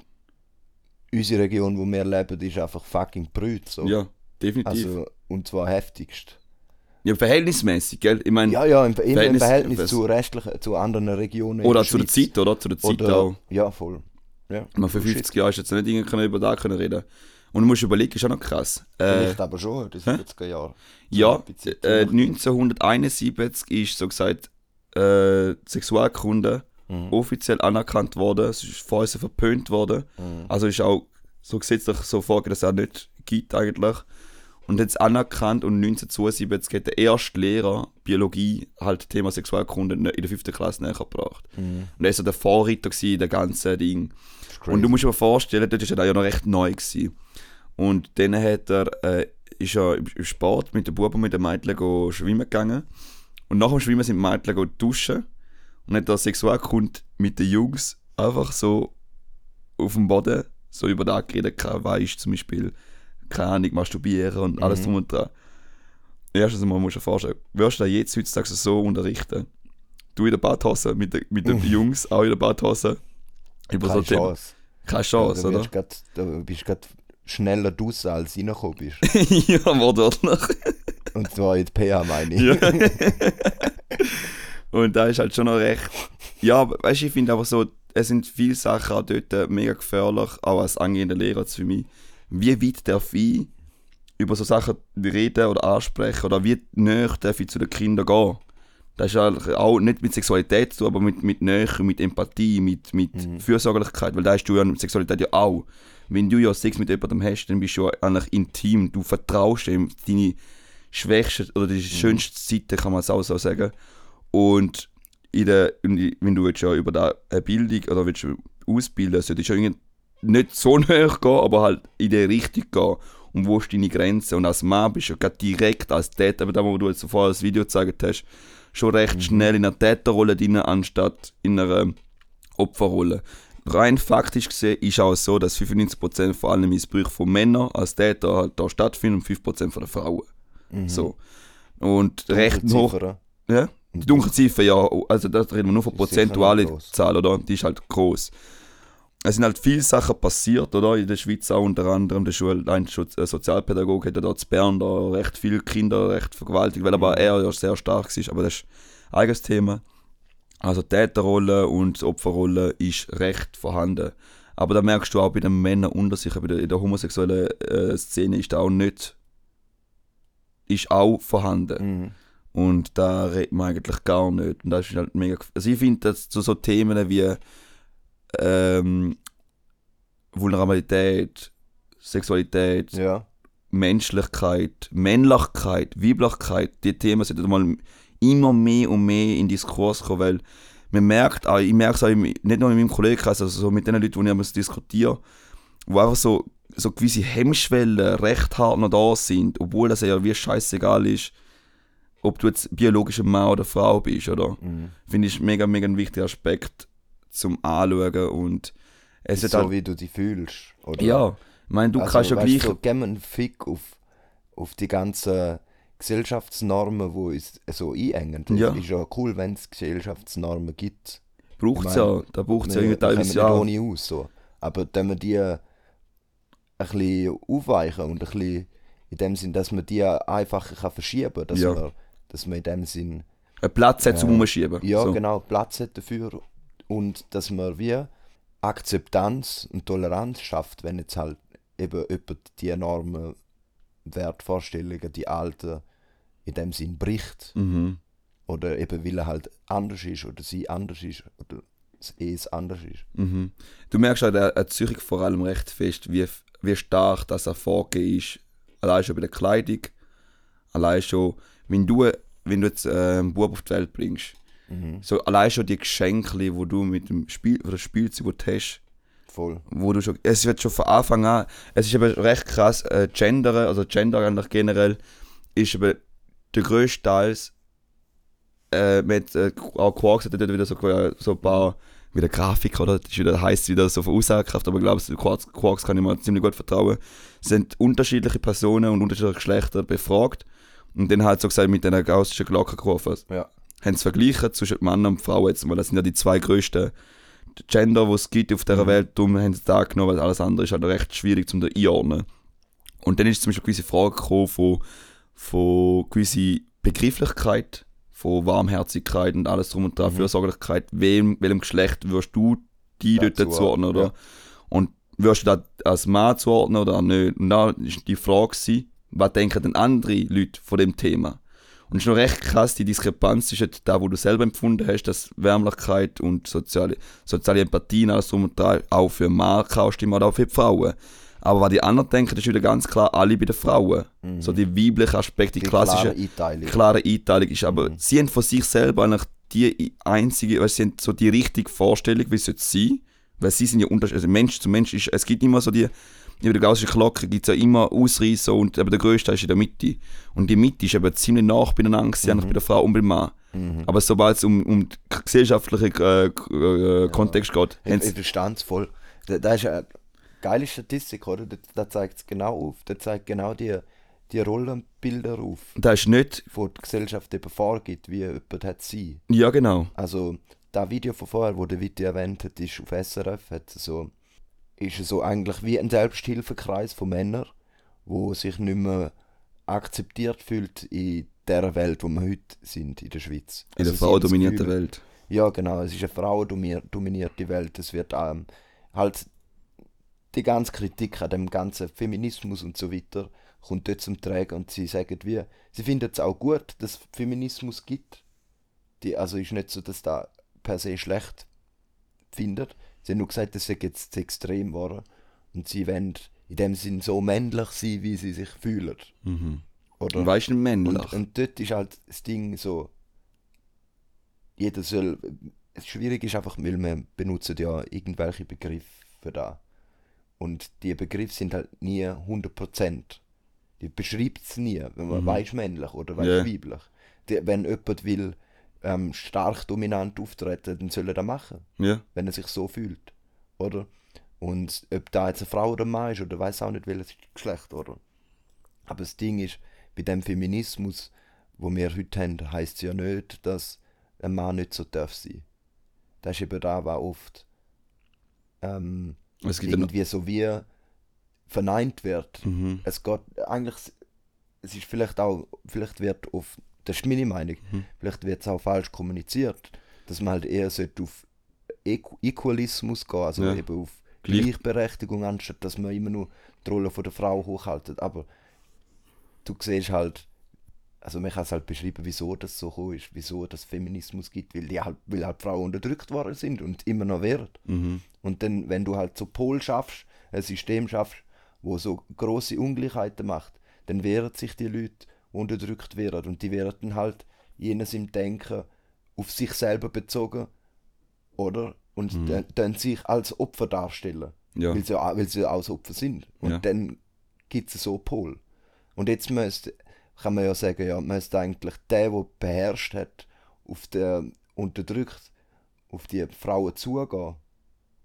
unsere Region, wo wir leben, ist einfach fucking brüt. So. Ja, definitiv. Also, und zwar heftigst. Ja, verhältnismäßig, gell? Ich mein, ja, ja, im, Verhältnis, im Verhältnis zu, restlichen, zu anderen Regionen. Oder zu der Zeit, oder? Zu der Zeit oder, auch. Ja, voll. Ja. Man für 50 Jahre ist jetzt nicht irgendwie über das können reden Und du musst überlegen, ist auch noch krass. Äh, Vielleicht aber schon, das 70er Jahre. Ja, äh, 1971 ist so gesagt äh, Sexualkunde mhm. offiziell anerkannt worden. Es ist vorher verpönt worden. Mhm. Also ist auch so gesetzlich so vorgegeben, dass es auch nicht gibt eigentlich. Und jetzt anerkannt und 1972 hat der erste Lehrer Biologie halt Thema Sexualkunde in der fünften Klasse näher gebracht. Mhm. Und er war so der Vorreiter in dem ganzen Ding. Und du musst dir vorstellen, dort war er ja noch recht neu. Gewesen. Und dann hat er, äh, ist er im Sport mit den Buben und mit den Mädchen schwimmen gegangen. Und nach dem Schwimmen sind die Mädchen duschen. Und hat er Sexualkunde mit den Jungs einfach so auf dem Boden so über das geredet, weißt zum Beispiel keine Ahnung, masturbieren und alles mhm. drum und dran. Erstens mal musst du dir vorstellen, wirst du da jetzt heutzutage so unterrichten? Du in der Badhose mit, de, mit den Jungs, auch in der Badhose. Über Keine so Chance. Keine Chance, ja, oder? Grad, du bist gerade schneller draußen, als du reingekommen bist. ja, wortwörtlich. und zwar in PH, meine ich. Ja. und da ist halt schon noch recht. Ja, weißt du, ich finde aber so, es sind viele Sachen auch dort mega gefährlich, auch als angehender Lehrer für mich wie weit darf ich über so Sachen reden oder ansprechen oder wie näher darf ich zu den Kindern gehen. Das ist auch nicht mit Sexualität zu tun, aber mit, mit Nähe, mit Empathie, mit, mit mhm. Fürsorglichkeit, weil da hast du ja mit Sexualität ja auch. Wenn du ja Sex mit jemandem hast, dann bist du eigentlich intim, du vertraust ihm deine schwächste oder die mhm. schönste Seite, kann man es auch so sagen. Und in der, wenn du jetzt ja über eine Bildung oder willst ausbilden, solltest du ja nicht so näher gehen, aber halt in die Richtung gehen. Und wo ist deine Grenze? Und als Mann bist du ja direkt als Täter, aber da, wo du jetzt vorher das Video gezeigt hast, schon recht mhm. schnell in einer Täterrolle drin, anstatt in einer Opferrolle. Rein faktisch gesehen ist auch so, dass 95% von allen Missbrüchen von Männern als Täter halt da stattfinden und 5% von den Frauen. Mhm. So. Und recht hoch. Ja? Die dunkle Ziffer, ja, also da reden wir nur von prozentualen Zahl, oder? Die ist halt groß es sind halt viele Sachen passiert, oder? In der Schweiz auch unter anderem. Der Schule, ein äh, Sozialpädagoge hat ja da zu Bern da recht viele Kinder recht vergewaltigt, weil aber mhm. er ja sehr stark ist. Aber das ist ein eigenes Thema. Also Täterrolle und Opferrolle ist recht vorhanden. Aber da merkst du auch bei den Männern unter sich, bei der, in der homosexuellen äh, Szene ist da auch nicht, ist auch vorhanden. Mhm. Und da redet man eigentlich gar nicht. Und das ist halt mega. Also ich finde, dass so, so Themen wie ähm, Vulnerabilität, Sexualität, ja. Menschlichkeit, Männlichkeit, Weiblichkeit, die Themen sind mal immer mehr und mehr in Diskurs kommen, weil man merkt, auch, ich merke es auch nicht nur in meinem Kollegenkreis, also so mit den Leuten, die ich diskutiere, wo einfach so, so gewisse Hemmschwellen recht hart noch da sind, obwohl das ja wie scheißegal ist, ob du jetzt biologischer Mann oder Frau bist, oder? Mhm. Finde ich mega, mega ein wichtiger Aspekt, zum Anschauen und es ist so, halt, wie du dich fühlst, oder? Ja, Ich meine, du also, kannst ja weißt gleich. So, geben einen Fick auf, auf die ganzen Gesellschaftsnormen, die uns so einengen. Es Ja. ist ja cool, wenn es Gesellschaftsnormen gibt. Braucht es ja. Da braucht es ja teilweise nicht ja. ohne aus. So. Aber wenn wir die ein bisschen aufweichen und ein bisschen in dem Sinn, dass man die einfacher kann verschieben kann, dass, Ja. man, dass man in dem Sinn Einen Platz hat zum Ja. Umschieben. ja, so. genau Platz hat dafür und dass man wie Akzeptanz und Toleranz schafft, wenn jetzt halt eben jemand die Normen, Wertvorstellungen, die alten, in dem Sinn bricht Mhm. oder eben weil er halt anders ist oder sie anders ist oder es anders ist. Mhm. Du merkst halt an an Zürich vor allem recht fest, wie, wie stark das er vorgehen ist. Allein schon bei der Kleidung. Allein schon, wenn du, wenn du jetzt äh, einen Bub auf die Welt bringst. Mhm. So allein schon die Geschenke, die du mit dem Spiel, oder Spielzeug, hast, Voll. wo du schon, es wird schon von Anfang an, es ist eben recht krass, äh, Gendern, also Gender eigentlich generell, ist eben der grösste Teils, äh, mit äh, auch Quarks hat dort wieder so, äh, so ein paar, wieder Grafik, oder? Das ist wieder, heisst wieder so von Aussagekraft, aber ich glaube, Quarks, Quarks kann ich mir ziemlich gut vertrauen. Es sind unterschiedliche Personen und unterschiedliche Geschlechter befragt und dann halt so gesagt mit den gaussischen Glockenkurven Ja. Haben sie verglichen zwischen Mann und Frau jetzt mal. Das sind ja die zwei grössten Gender, die es gibt auf dieser Mhm. Welt. Darum haben sie da genommen, weil alles andere ist halt recht schwierig zum einordnen. Und dann ist zum Beispiel gewisse Frage gekommen von, von gewisse Begrifflichkeit, von Warmherzigkeit und alles drum und dran, Mhm. Fürsorglichkeit. Wem, welchem Geschlecht würdest du die dort zuordnen, oder? ja. Und würdest du das als Mann zuordnen oder nicht? Und da war die Frage, was denken denn andere Leute von dem Thema? Und es ist noch recht krass, die Diskrepanz zwischen da, wo du selber empfunden hast, dass Wärmlichkeit und soziale, soziale Empathie und alles drum und dran auch für Mann stimmen oder auch für die Frauen. Aber was die anderen denken, das ist wieder ganz klar alle bei den Frauen. So die weiblichen Aspekte, die, Die klassische klare Einteilung. klare Einteilung ist. Aber Mhm. sie haben von sich selber eigentlich die einzige, weil sie haben so die richtige Vorstellung, wie es sein. Weil sie sind ja unterschiedlich. Also Mensch zu Mensch ist, es gibt immer so die, über der gaussischen Glocke gibt es ja immer Ausreißer und eben der größte ist in der Mitte. Und die Mitte ist eben ziemlich nah beieinander, gewesen, eigentlich bei der Frau und beim Mann. Mhm. Aber sobald es um, um den gesellschaftlichen äh, äh, Kontext geht, haben Ich, sie ich verstehe es voll. Da, da ist eine geile Statistik, oder? Da, da zeigt es genau auf. Da zeigt genau die, die Rollenbilder auf, da ist nicht, die die Gesellschaft eben vorgibt, wie jemand hat sie. ja genau, Also, das Video von vorher, wo der Viti erwähnt hat, ist auf SRF, hat so, ist so eigentlich wie ein Selbsthilfekreis von Männern, wo sich nicht mehr akzeptiert fühlt in der Welt, wo wir heute sind, in der Schweiz. in der Also, das fraudominierten Gefühl- Welt. Ja, genau. Es ist eine frauendominierte Welt. Es wird ähm, halt die ganze Kritik an dem ganzen Feminismus und so weiter kommt dort zum Tragen und sie sagen wie, sie finden es auch gut, dass es Feminismus gibt. Die, also ist nicht so, dass da per se schlecht findet. Sie haben nur gesagt, das sei jetzt zu extrem geworden und sie wollen in dem Sinn so männlich sein, wie sie sich fühlen. Mhm. Oder? Und weißt du, männlich. Und, und dort ist halt das Ding so, jeder soll, es schwierig ist einfach, weil wir benutzen ja irgendwelche Begriffe für da. Und die Begriffe sind halt nie 100%. Die beschreibt es nie, wenn man Mhm. weiß männlich oder weiß Ja. weiblich. Die, wenn jemand will ähm, stark dominant auftreten, dann soll er das machen, ja. wenn er sich so fühlt. Oder? Und ob da jetzt eine Frau oder ein Mann ist oder weiß auch nicht welches Geschlecht, oder? Aber das Ding ist, bei dem Feminismus, wo wir heute haben, heisst es ja nicht, dass ein Mann nicht so darf sein. Das ist eben da, was oft ähm, irgendwie so wie verneint wird. mhm. Es geht eigentlich, es ist vielleicht auch, vielleicht wird auf, das ist meine Meinung, Mhm. vielleicht wird es auch falsch kommuniziert, dass man halt eher sollte auf Equ Equalismus gehen, also Ja. eben auf Gleich- Gleichberechtigung, anstatt dass man immer nur die Rolle von der Frau hochhaltet. Aber du siehst halt, also man kann es halt beschreiben, wieso das so ist, wieso das Feminismus gibt, weil, die halt, weil halt Frauen unterdrückt worden sind und immer noch werden. Mhm. Und dann, wenn du halt so Pol schaffst, ein System schaffst, wo so große Ungleichheiten macht, dann wehren sich die Leute, unterdrückt werden. Und die werden dann halt jenes im Denken auf sich selber bezogen, oder? Und Mhm. dann, sich als Opfer darstellen, Ja. weil, sie, weil sie auch Opfer sind. Und Ja. dann gibt es so Pol. Und jetzt müsste, kann man ja sagen, ja, müsste eigentlich der, der beherrscht hat, auf den unterdrückt, auf die Frauen zugehen.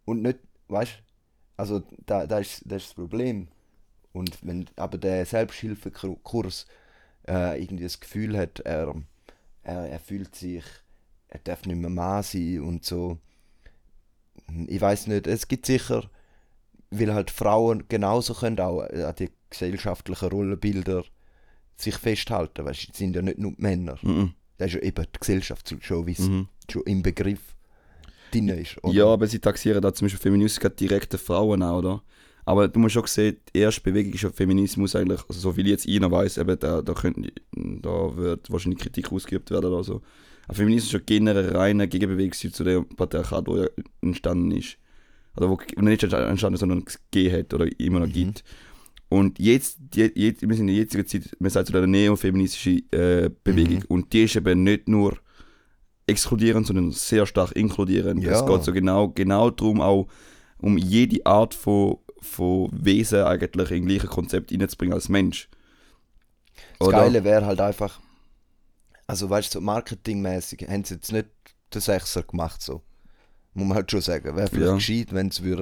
Und nicht, weißt Also da, da, ist, das ist das Problem. Und wenn aber der Selbsthilfekurs äh, irgendwie das Gefühl hat, er, er, er fühlt sich, er darf nicht mehr Mann sein und so. Ich weiß nicht, es gibt sicher, weil halt Frauen genauso können auch an die gesellschaftlichen Rollenbilder sich festhalten. Weißt, es sind ja nicht nur Männer. Mhm. Das ist ja eben die Gesellschaft schon, wie Mhm. schon im Begriff drin ist. oder? Ja, aber sie taxieren da zum Beispiel Feminismus direkte Frauen auch, oder? Aber du musst schon sehen, die erste Bewegung ist ja Feminismus eigentlich, also so viel ich jetzt einer weiß, eben da, da, könnte, da wird wahrscheinlich Kritik ausgeübt werden oder so. Aber Feminismus ist ja generell eine reine Gegenbewegung zu dem Patriarchat, wo ja entstanden ist. Oder wo nicht entstanden, sondern es gegeben hat oder immer noch Mhm. gibt. Und jetzt, je, jetzt, wir sind in der jetzigen Zeit, man sagt so eine neofeministische äh, Bewegung. Mhm. Und die ist eben nicht nur exkludierend, sondern sehr stark inkludierend. Ja. Es geht so genau, genau darum, auch um jede Art von, von Wesen eigentlich in gleiche Konzept reinzubringen als Mensch. Das Oder? Geile wäre halt einfach, also weißt du, so marketingmäßig haben sie jetzt nicht den Sechser gemacht so. Muss man halt schon sagen. Wäre vielleicht Ja. gescheit, wenn sie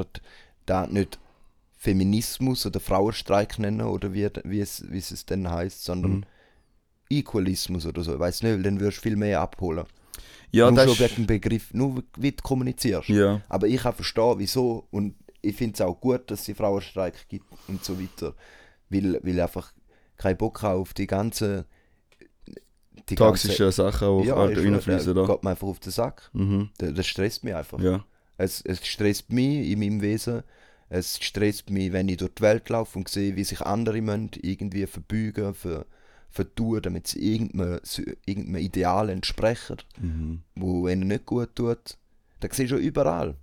da nicht Feminismus oder Frauenstreik nennen oder wie, wie, es, wie es denn heißt, sondern Mhm. Equalismus oder so. Ich weiß nicht, dann würdest du viel mehr abholen. Ja, nur das schon wegen dem Begriff, nur wie du kommunizierst. ja. Aber ich kann verstehen, wieso. Und ich finde es auch gut, dass es die Frauenstreik gibt und so weiter. Weil, weil ich einfach keinen Bock habe auf die ganze. Die toxische Sachen, die ja, halt ist wahr, reinfließen, da geht mir einfach auf den Sack. Mhm. Das, das stresst mich einfach. Ja. Es, es stresst mich in meinem Wesen. Es stresst mich, wenn ich durch die Welt laufe und sehe, wie sich andere müssen irgendwie verbeugen, ver, vertun, damit sie irgendeinem, irgendeinem Ideal entsprechen Mhm. wo ihnen nicht gut tut, dann siehst du überall.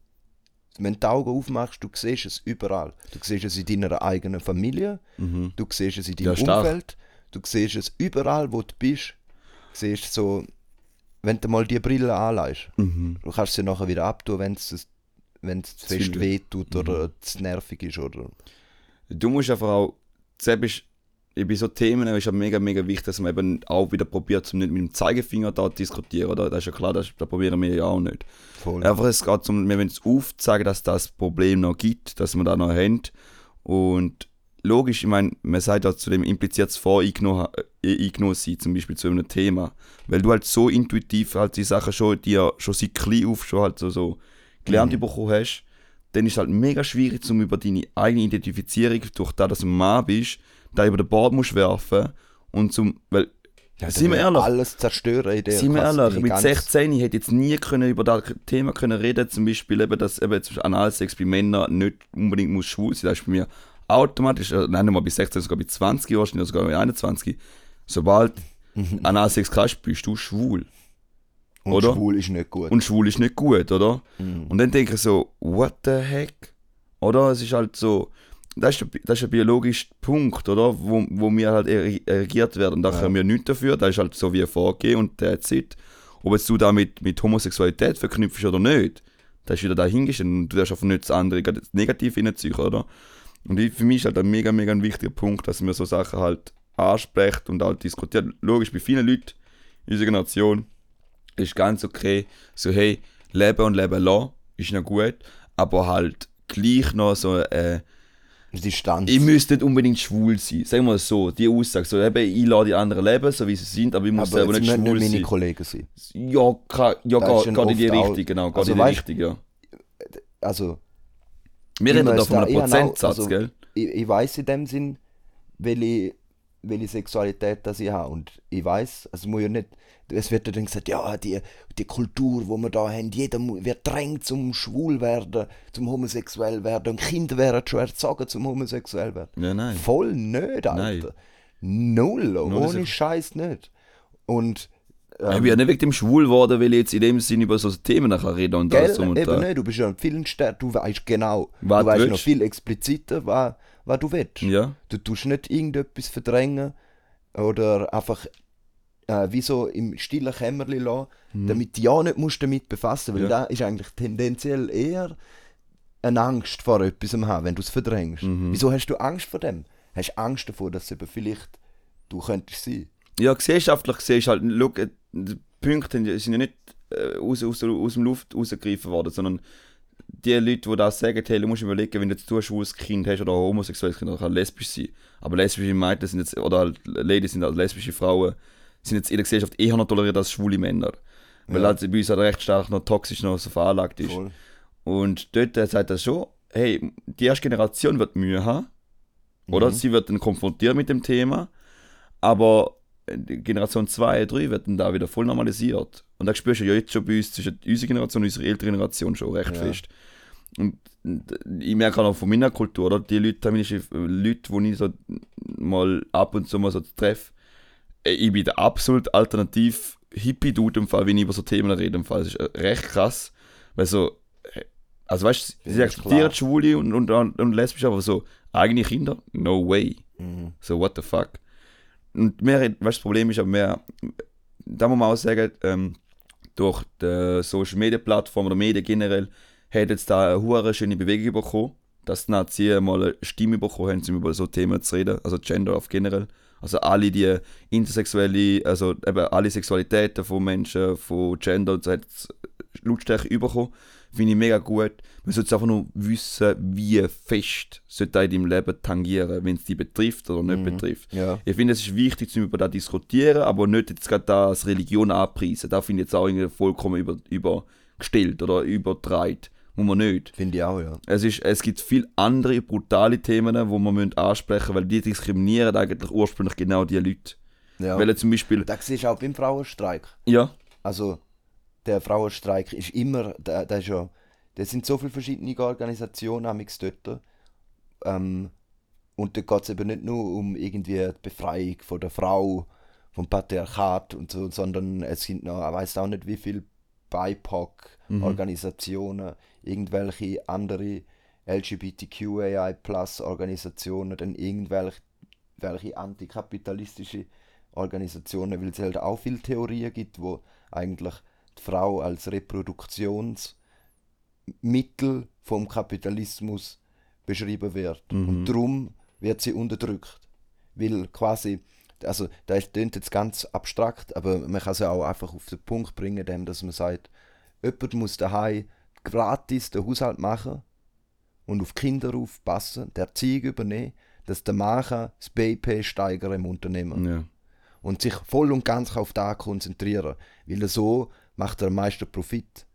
Wenn du die Augen aufmachst, du siehst es überall. Du siehst es in deiner eigenen Familie, Mhm. du siehst es in Ja, deinem stark. Umfeld, du siehst es überall, wo du bist. Du siehst so, wenn du mal die Brille anlegst, Mhm. du kannst sie nachher wieder abtun, wenn es wenn es fest wehtut Mhm. oder zu nervig ist. Oder Du musst einfach auch, selbst bei so Themen ist ja mega, mega wichtig, dass man eben auch wieder probiert, um nicht mit dem Zeigefinger da zu diskutieren, oder? Das ist ja klar, das, das probieren wir ja auch nicht. voll. Einfach, es geht um, wir wollen es aufzeigen, dass das Problem noch gibt, dass wir da noch haben. Und logisch, ich meine, man sagt ja zu dem impliziert voreingenommen äh, sein, zum Beispiel zu einem Thema. Weil du halt so intuitiv halt die Sachen schon dir schon seit klein auf schon halt so, so gelernt Mhm. bekommen hast, dann ist es halt mega schwierig, um über deine eigene Identifizierung, durch das, dass du ein Mann bist, da über den Bord musst werfen und zum, weil, Ja, sind wir ehrlich, Alles zerstören in der sind wir ehrlich, mit ganze- 16 ich hätte jetzt nie können über das Thema können reden, zum Beispiel eben, dass eben zum Beispiel Analsex bei Männern nicht unbedingt muss schwul sein, das ist bei mir automatisch, äh, nein, nicht mal bei 16, sogar bei 20 wahrscheinlich, sogar bei 21, sobald Analsex kannst, bist du schwul. Und oder? schwul ist nicht gut. Und schwul ist nicht gut, oder? Mhm. Und dann denke ich so, what the heck? Oder? Es ist halt so, das ist, der- das ist ein biologischer Punkt, oder? Wo, wo wir halt reagiert werden. Da Ja. können wir nichts dafür, das ist halt so wie vorgehen und that's it. Ob jetzt du damit mit Homosexualität verknüpfst oder nicht, das ist wieder dahingestellt und du darfst einfach nicht das andere gerade das negativ hineinziehen, oder? Und ich, für mich ist halt ein mega, mega ein wichtiger Punkt, dass man so Sachen halt anspricht und halt diskutiert. Logisch, bei vielen Leuten in unserer Nation ist ganz okay, so hey, leben und leben lassen, ist noch gut, aber halt gleich noch so, äh, Distanz. ich müsste nicht unbedingt schwul sein, sagen wir es so, die Aussage, so eben, ich lasse die anderen leben, so wie sie sind, aber ich muss aber selber nicht schwul meine sein. Kollegen sein. Ja, ka- ja Das geht, geht in die Richtung, genau, geht also in die weißt- Richtung, ja. Also, Wir ich reden da von einem ich habe auch- Prozentsatz, also- gell? ich, ich weiß in dem Sinn, welche, welche Sexualität das ich habe. Und ich weiß, also es muss ja nicht, es wird ja dann gesagt, ja, die, die Kultur, wo wir da haben, jeder wird drängt zum schwul werden, zum homosexuell werden. Und Kinder werden schon erzogen zum homosexuell werden. Ja, nein. Voll nicht, Alter. Nein. Null, ohne sicher. Scheiß nicht. Und ich bin ja nicht wegen dem schwul geworden, weil ich jetzt in dem Sinn über so Themen nachher reden und Gell, alles drum und eben dran. nicht, du bist ja viel stärker, du weißt genau, Was du weißt willst. noch viel expliziter, was, was du willst. Ja, Du tust nicht irgendetwas verdrängen oder einfach äh, wie so im stillen Kämmerli lassen, damit du ja nicht musst damit befassen weil Mhm. Ja. da ist eigentlich tendenziell eher eine Angst vor etwas haben, wenn du es verdrängst. Mhm. Wieso hast du Angst vor dem? Hast du Angst davor, dass es eben vielleicht du könntest sein? ja gesellschaftlich gesehen ist halt, schau, die Punkte sind ja nicht äh, aus, aus, aus dem Luft rausgegriffen worden, sondern die Leute, die das sagen, hey, du musst überlegen, wenn du jetzt ein schwules Kind hast oder ein homosexuelles Kind, oder kann lesbisch sein. Aber lesbische Mädchen sind jetzt, oder halt Ladies sind halt lesbische Frauen, sind jetzt in der Gesellschaft eher noch toleriert als schwule Männer. Weil Ja. halt bei uns halt recht stark noch toxisch noch so veranlagt ist. Voll. Und dort sagt er schon, hey, die erste Generation wird Mühe haben, oder? Mhm. Sie wird dann konfrontiert mit dem Thema, aber die Generation 2, 3 wird dann da wieder voll normalisiert. Und da spürst du ja jetzt schon bei uns zwischen unserer Generation und unserer älteren Generation schon recht Ja. fest. Und und ich merke auch von meiner Kultur, oder? Die Leute, feministische Leute, die ich so mal ab und zu mal so treffe, äh, ich bin der absolut alternativ Hippie-Dude im Fall, wenn ich über so Themen rede. Im Fall. Das ist äh, recht krass. Weil so, äh, also weißt du, sie akzeptieren. Schwule und, und, und, und Lesbisch, aber so, eigene Kinder? No way. Mhm. So, what the fuck? Und mehr, weißt du, das Problem ist aber mehr, da muss man auch sagen, ähm, durch die Social Media Plattform oder Medien generell, hat jetzt da eine hure schöne Bewegung bekommen, dass die Nazis mal eine Stimme bekommen haben, um über so Themen zu reden, also Gender auf generell. Also alle die intersexuelle, also eben alle Sexualitäten von Menschen, von Gender und so hat Lautstärke bekommen. Finde ich mega gut. Man sollte einfach nur wissen, wie fest sollte in deinem Leben tangieren, wenn es dich betrifft oder nicht Mhm. betrifft. Ja. Ich finde, es ist wichtig, zum über das diskutieren, aber nicht jetzt gerade da als Religion anpreisen. Da finde ich jetzt auch irgendwie vollkommen über, übergestellt oder übertragen. Muss man nicht. Finde ich auch, ja. Es, ist, es gibt viele andere brutale Themen, die man müssen ansprechen müssen, weil die diskriminieren eigentlich ursprünglich genau die Leute. ja. Weil zum Beispiel, Das du auch beim Frauenstreik. ja, Also, der Frauenstreik ist immer, da, da ist ja, da sind so viele verschiedene Organisationen amix dort. Ähm, und da geht es eben nicht nur um irgendwie die Befreiung von der Frau, vom Patriarchat und so, sondern es sind noch, ich weiß auch nicht wie viele BIPOC-Organisationen, irgendwelche andere LGBTQAI-Plus-Organisationen, dann irgendwelche welche antikapitalistische Organisationen, weil es halt auch viele Theorien gibt, wo eigentlich die Frau als Reproduktionsmittel vom Kapitalismus beschrieben wird. Mhm. Und darum wird sie unterdrückt. Weil quasi, also das klingt jetzt ganz abstrakt, aber man kann es ja auch einfach auf den Punkt bringen, indem dass man sagt, jemand muss daheim gratis den Haushalt machen und auf Kinder aufpassen, der Erziehung übernehmen, dass der kann das BIP steigern im Unternehmen ja. und sich voll und ganz auf das konzentrieren, weil er so macht er am meisten Profit.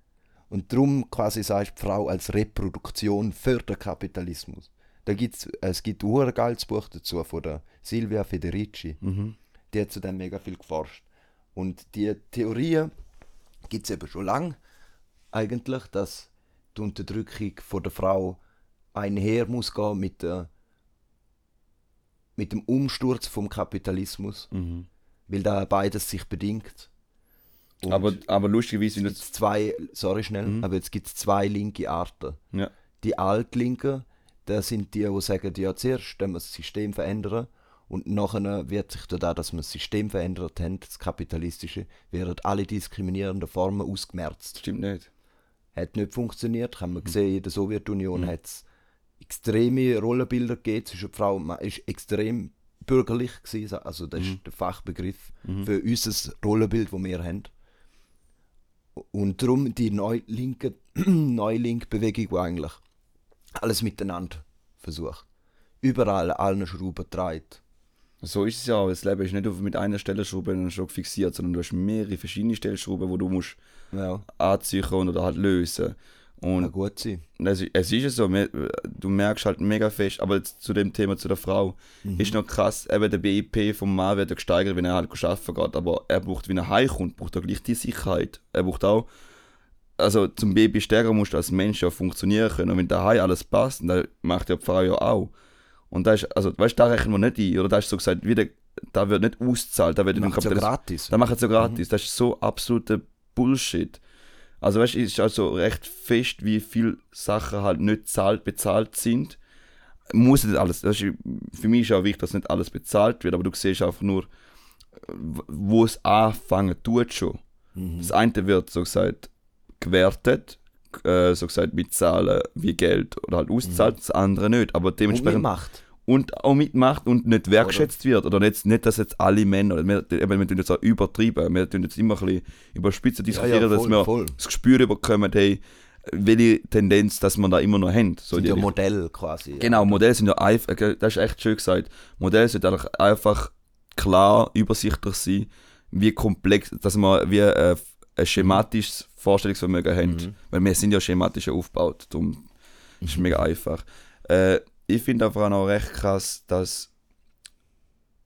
Und darum quasi sagst die Frau als Reproduktion für den Kapitalismus. Da gibt's, es gibt ein geiles Buch dazu von der Silvia Federici. Mhm. Die hat zu dem mega viel geforscht. Und die Theorie gibt es eben schon lange eigentlich, dass die Unterdrückung von der Frau einher muss gehen mit, der, mit dem Umsturz vom Kapitalismus, Mhm. weil da beides sich bedingt. Und Aber, aber lustigerweise, du gibt zwei, sorry schnell, Mhm. aber jetzt gibt es zwei linke Arten. Ja. Die Altlinken, das sind die, die sagen, ja, zuerst müssen wir das System verändern und nachher wird sich da, dass wir das System verändert haben, das kapitalistische, werden alle diskriminierenden Formen ausgemerzt. stimmt nicht. Hat nicht funktioniert, haben wir Mhm. gesehen, in der Sowjetunion hat es extreme Rollenbilder gegeben zwischen Frau und Mann, ist extrem bürgerlich gewesen, also das Mhm. ist der Fachbegriff für unser Rollenbild, das wir haben. Und darum die Neulinke, Neulink-Bewegung, die eigentlich alles miteinander versucht. Überall allen Schrauben dreht. So ist es ja. Das Leben ist nicht mit einer Stellschraube dann schon fixiert, sondern du hast mehrere verschiedene Stellschrauben, die du musst Ja, anziehen oder halt lösen. kann Und gut sein. es, es ist ja so, du merkst halt mega fest, aber jetzt zu dem Thema zu der Frau, Mhm. ist noch krass, eben der BIP vom Mann wird ja gesteigert, wenn er halt arbeiten geht, aber er braucht, wenn er heimkommt, braucht er gleich die Sicherheit. Er braucht auch, also zum Baby stärker musst du als Mensch ja funktionieren können und wenn daheim alles passt, dann macht ja die Frau ja auch. Und da ist, also, weißt du, da rechnen wir nicht ein, oder da ist so gesagt, wieder, da wird nicht ausgezahlt, da wird Kapitalismus- gratis. dann machen sie ja gratis. Das ist so absoluter Bullshit. Also weißt du, es ist also recht fest, wie viele Sachen halt nicht zahlt, bezahlt sind. Muss nicht alles. Das ist, für mich ist auch wichtig, dass nicht alles bezahlt wird, aber du siehst einfach nur, wo es anfangen tut schon. Mhm. Das eine wird so gesagt gewertet, äh, so gesagt mit Zahlen wie Geld oder halt auszahlt, das andere nicht. Aber Und dementsprechend macht. Und auch mitmacht und nicht wertschätzt wird. Oder nicht, nicht, dass jetzt alle Männer, oder wir, wir tun jetzt auch übertrieben, wir tun jetzt immer ein bisschen überspitzt diskutieren, dass wir voll. das Gespür bekommen, hey, welche Tendenz, dass man da immer noch haben. So sind ja. Modell quasi. Genau, Modelle sind ja einfach, das ist echt schön gesagt. Modelle sind einfach, klar, übersichtlich sein, wie komplex, dass man wie äh, ein schematisches Vorstellungsvermögen haben. Mhm. Weil wir sind ja schematisch aufgebaut, darum ist es mega einfach. Äh, ich finde einfach auch noch recht krass, dass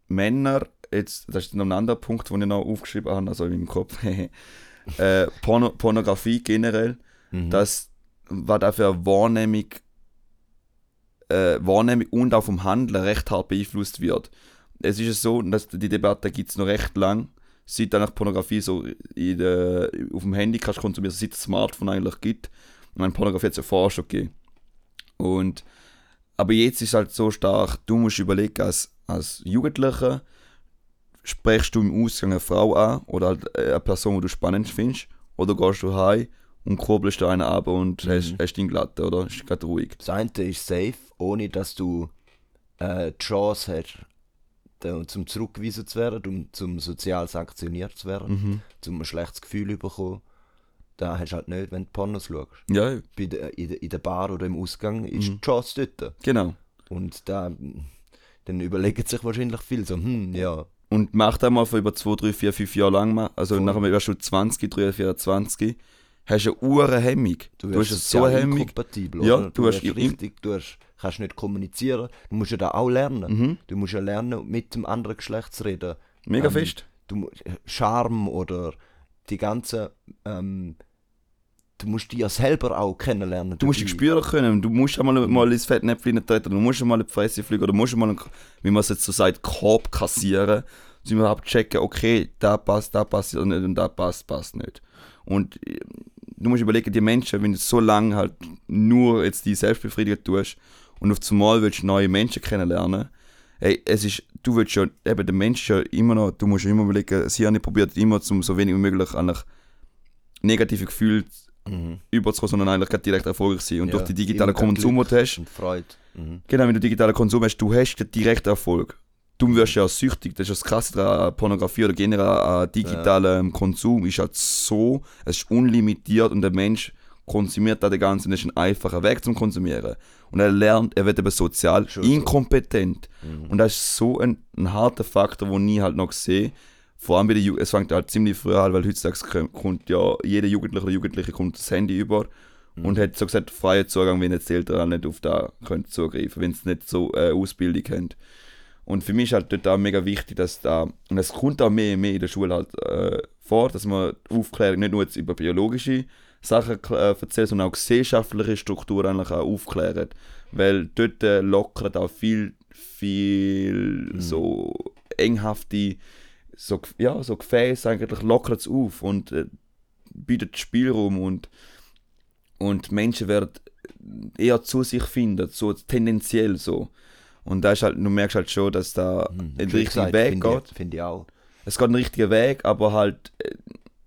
Männer, jetzt, das ist noch ein anderer Punkt, den ich noch aufgeschrieben habe, also in meinem Kopf, äh, Porno, Pornografie generell, Mhm. dass was da für eine Wahrnehmung, äh, Wahrnehmung und auch vom Handeln recht hart beeinflusst wird. Es ist so, dass die Debatte gibt es noch recht lang, seit dann Pornografie so in der, auf dem Handy kannst konsumieren, seit es Smartphone eigentlich gibt. Ich meine, Pornografie hat es ja vorher schon gegeben. Und, aber jetzt ist es halt so stark, du musst überlegen, als, als Jugendlicher sprichst du im Ausgang eine Frau an oder halt äh, eine Person, die du spannend findest, oder gehst du heim und kurbelst da einen ab und Mhm. hast, hast ihn glatt, oder? Ist gerade ruhig. Das eine ist safe, ohne dass du äh, die Chance hast, zum zurückgewiesen zu werden, um zum sozial sanktioniert zu werden, Mhm. zum ein schlechtes Gefühl zu bekommen. Da hast du halt nicht, wenn du Pornos schaust. Ja, Bei der, in, der, in der Bar oder im Ausgang ist Mhm. die Chance dort. genau. Und da dann überlegen sich wahrscheinlich viel so, hm, ja, Und mach das mal für über 2, 3, 4, 5 Jahre lang mal. Also Voll. nachher wirst du 20, 3, 24, hast du eine Uhrenhemmung. Du, hast eine so Hemmung. inkompatibel, Ja, oder? du hast hast richtig, du hast, kannst nicht kommunizieren. Du musst ja da auch lernen. Mhm. Du musst ja lernen, mit dem anderen Geschlecht zu reden. Mega Ähm, fest. du Charme oder die ganze ähm, du musst dich ja selber auch kennenlernen. Du musst dich spüren können. Du musst einmal mal ins Fettnäpfchen treten. Du musst einmal in die Fresse fliegen. Oder du musst einmal, einen, wie man es jetzt so sagt, Korb kassieren. Um überhaupt checken, okay, da passt, da passt nicht und da passt, passt nicht. Und äh, du musst überlegen, die Menschen, wenn du so lange halt nur jetzt die Selbstbefriedigung tust und auf einmal willst du neue Menschen kennenlernen, ey, es ist, du willst ja, eben der Mensch ja immer noch, du musst ja immer überlegen, das Hirn probiert immer, zum so wenig wie möglich eigentlich negative Gefühle Mhm. überzukommen, sondern eigentlich gerade direkt erfolgreich sein. Und Ja, durch die digitalen Konsum, die du hast. Mhm. genau, wenn du digitalen Konsum hast, du hast den direkten Erfolg. Du wirst ja süchtig, das ist das Krasse daran, an Pornografie oder generell an digitalem Konsum ist halt so, es ist unlimitiert und der Mensch konsumiert da den ganzen, das ist ein einfacher Weg zum Konsumieren. Und er lernt, er wird eben sozial Schon so. inkompetent. Mhm. Und das ist so ein, ein harter Faktor, den ich halt noch sehe. Vor allem bei der Ju es fängt halt ziemlich früh an, weil heutzutage kommt- ja jeder Jugendliche oder Jugendliche kommt das Handy über und hat so gesagt freien Zugang, wenn jetzt die Eltern nicht auf da können zugreifen, wenn sie nicht so äh, Ausbildung haben. Und für mich ist halt dort auch mega wichtig, dass da, und es kommt auch mehr und mehr in der Schule halt äh, vor, dass man Aufklärung nicht nur jetzt über biologische Sachen äh, erzählt, sondern auch gesellschaftliche Strukturen eigentlich auch aufklärt. Weil dort äh, lockert auch viel, viel so enghafte, so, ja, so Gefäße eigentlich lockert es auf und äh, bietet Spielraum und, und Menschen werden eher zu sich finden, so tendenziell so. Und da ist halt, du merkst halt schon, dass da Mhm. ein richtiger Weg finde geht. Finde ich auch. Es geht einen richtigen Weg, aber halt, äh,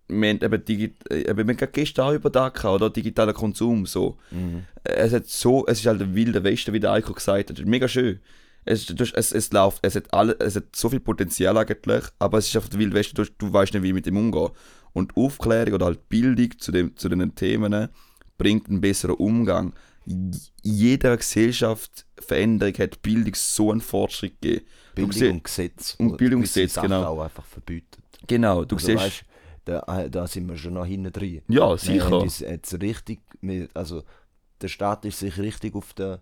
wir haben eben, digi äh, eben, wir haben gestern auch über gehabt, oder? Digitaler Konsum, so. Mhm. Es hat so, es ist halt ein wilder Westen, wie der Eiko gesagt hat. Mega schön. Es, du, es, es läuft, es hat, alle, es hat so viel Potenzial eigentlich, aber es ist einfach der wilde Westen, du, du weißt nicht, wie mit dem umgehen. Und Aufklärung oder halt Bildung zu, dem, zu den Themen bringt einen besseren Umgang. Jeder Gesellschaftsveränderung hat Bildung so einen Fortschritt gegeben. Du Bildung siehst- und Gesetz. und Bildungsgesetz, genau. auch einfach verbietet. Genau, du also, siehst. weißt, da, da sind wir schon noch hinten drin. ja, Wir sicher. uns jetzt richtig, also der Staat ist sich richtig auf der,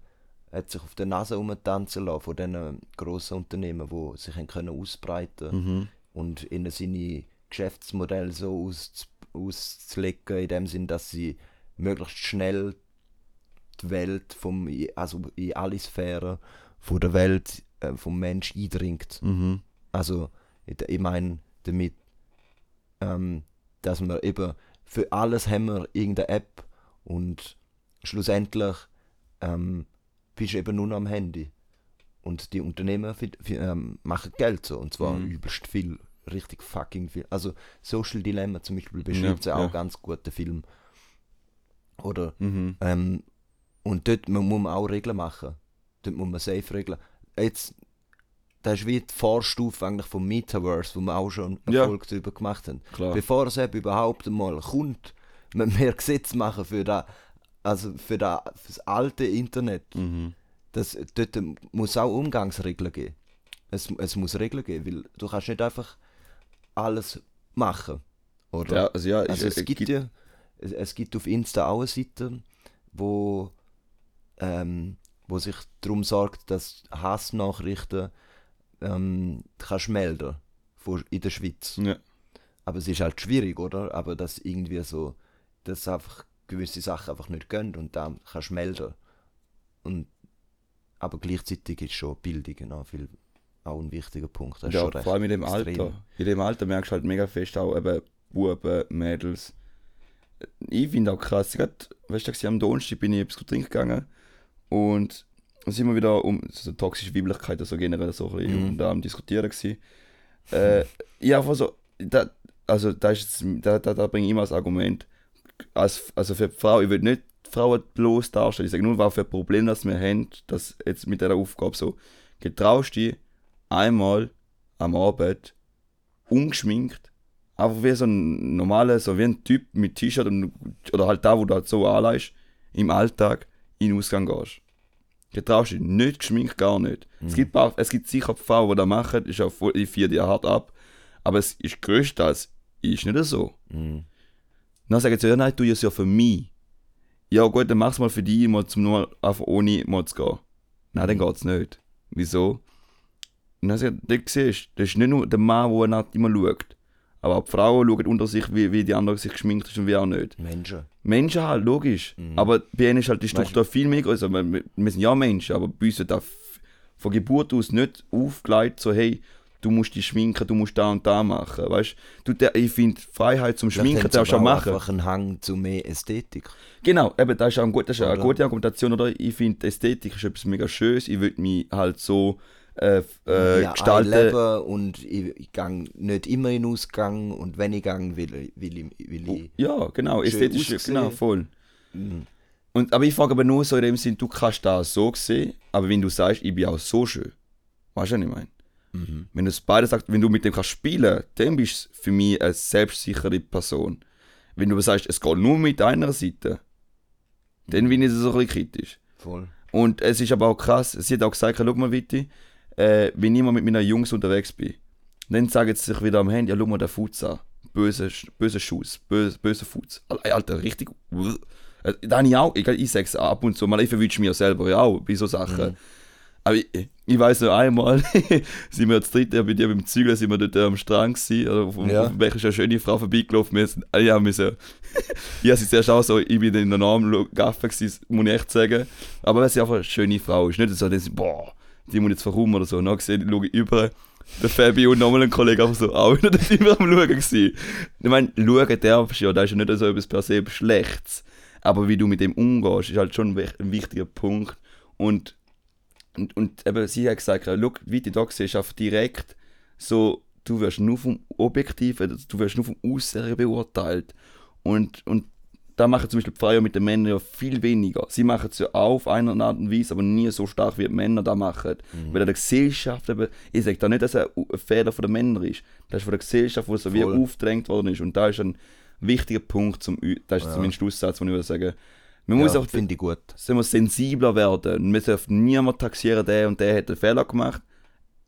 hat sich auf der Nase umtanzen lassen von diesen grossen Unternehmen, die sich können ausbreiten Mhm. und ihnen seine Geschäftsmodelle so aus, auszulegen, in dem Sinn, dass sie möglichst schnell die Welt vom, also in alle Sphären von der Welt äh, vom Mensch eindringt. Mhm. Also, ich, ich meine damit, ähm, dass wir eben für alles haben wir irgendeine App und schlussendlich ähm, bist du eben nur noch am Handy. Und die Unternehmen ähm, machen Geld so, und zwar Mhm. übelst viel, richtig fucking viel. Also Social Dilemma zum Beispiel Ja, beschreibt ja, ja. auch ganz gut, der Film. Oder Mhm. ähm, und dort mu- muss man auch Regeln machen. Dort muss man safe Regeln. Jetzt, das ist wie die Vorstufe eigentlich vom Metaverse, wo wir auch schon Ja. Erfolg darüber gemacht haben. Klar. Bevor es eben überhaupt einmal kommt, müssen wir Gesetze machen für das also für, da, für das alte Internet, Mhm. das, dort muss auch Umgangsregeln geben. Es, es muss Regeln geben, weil du kannst nicht einfach alles machen, oder? Ja, also ja, Also ich- es gibt ja, es, gibt auf Insta auch eine Seite, wo, ähm, wo sich darum sorgt, dass Hassnachrichten ähm, du kannst melden in der Schweiz. Ja. Aber es ist halt schwierig, oder? Aber dass irgendwie so, dass einfach gewisse Sachen einfach nicht gehen und dann kannst du melden. Und, aber gleichzeitig ist schon Bildung auch, viel, auch ein wichtiger Punkt. Das Ja, vor allem in dem extrem. Alter. In dem Alter merkst du halt mega fest auch eben Buben, Mädels. Ich finde auch krass, gerade, weißt du, am Donnerstag bin ich etwas trinken gegangen und dann sind wir wieder um so toxische Weiblichkeit, also generell so ein bisschen Mhm. da am Diskutieren gewesen. Äh, ja, einfach so, da, also da, ist jetzt, da, da, da bringe ich immer das Argument, als, also für die Frau, ich will nicht die Frauen bloß darstellen, ich sage nur, was für ein Problem das wir haben, dass jetzt mit dieser Aufgabe so, getraust dich einmal am Abend ungeschminkt, einfach wie so ein normaler, so wie ein Typ mit T-Shirt und, oder halt da, wo du halt so anleihst, im Alltag in den Ausgang gehst. Getraust dich nicht geschminkt, gar nicht. Es, gibt paar, es gibt sicher Frauen, die das machen, ist auch voll, ich feiere die hart ab, aber es ist größtenteils ist nicht so. Mhm. Dann sagen sie, ja, nein, tu es ja für mich. Ja gut, dann mach's mal für dich, mal zum nur einfach ohne mal zu gehen. Nein, dann geht's nicht. Wieso? Und dann sagt er, siehst das ist nicht nur der Mann, der nach immer schaut. Aber auch die Frauen schauen unter sich, wie, wie die anderen sich geschminkt ist und wie auch nicht. Menschen. Menschen halt, logisch. Aber bei ihnen ist halt die Struktur viel mehr größer. Wir, wir wir sind ja Menschen, aber bei uns wird das von Geburt aus nicht aufgelegt, so hey, du musst dich schminken, du musst da und da machen. Weißt du, der, ich finde Freiheit zum Schminken darfst du auch machen. einfach einen Hang zu mehr Ästhetik. Genau, eben, das ist auch, ein gut, das ist eine gute Argumentation, oder? Ich finde, Ästhetik ist etwas mega Schönes. Ich würde mich halt so äh, äh, ja, gestalten. leben und ich, ich gang nicht immer in Ausgang und wenn ich gang will, ich- will ich, will ich Ja, genau, ästhetisch, aussehen. genau, voll. Mhm. Und, aber ich frage aber nur so in dem Sinn, du kannst das so sehen, aber wenn du sagst, ich bin auch so schön, weißt du, was ich meine? Mhm. Wenn du es beide sagst, wenn du mit dem kannst spielen, dann bist du für mich eine selbstsichere Person. Wenn du aber sagst, es geht nur mit einer Seite, dann bin ich so ein bisschen kritisch. voll. Und es ist aber auch krass, sie hat auch gesagt, schau mal, Witti, äh, wenn ich mal mit meinen Jungs unterwegs bin, dann sagen sie sich wieder am Handy, ja, schau mal den Fuß an. Böse, böse Schuss, böse, böse Fuß. Alter, richtig. Äh, Da habe ich auch, ich, ich sage es ab und zu mal, ich verwünsche mir selber ja auch bei so Sachen. Aber ich, ich weiß noch einmal, sind wir das dritte bei dir beim Zügeln, sind wir dort am Strand gewesen, oder auf, Ja. auf welcher ist eine schöne Frau vorbeigelaufen, wir sind, ja, wir sind, ja, sie ist zuerst auch so, ich bin in der Namen Gaffe gewesen, muss ich echt sagen. Aber weil sie einfach eine schöne Frau ist, nicht so, dass sie, boah, die muss jetzt warum oder so. Und dann gesehen, schaue ich über, der Fabi und nochmal ein Kollege einfach so, auch wieder dort immer am Schauen gewesen. Ich meine, schauen darfst du ja, das ist ja nicht so etwas per se Schlechtes. Aber wie du mit dem umgehst, ist halt schon ein wichtiger Punkt. Und, und, und eben, sie hat gesagt, wie du da siehst, einfach direkt so, du wirst nur vom Objektiven, du wirst nur vom Aussehen beurteilt. Und, und da machen zum Beispiel die Frauen mit den Männern ja viel weniger. Sie machen es ja auch auf eine Art und Weise, aber nie so stark wie die Männer das machen. Weil in der Gesellschaft eben, ich sage da nicht, dass es ein Fehler von den Männern ist. Das ist von der Gesellschaft, wo so wie Voll. aufgedrängt worden ist. Und da ist ein wichtiger Punkt, zum, das ist Ja. zumindest Schlusssatz, den ich würde sagen. Man muss ja, auch finde ich gut. wir, sensibler werden. Wir dürfen niemand taxieren, der und der hat einen Fehler gemacht.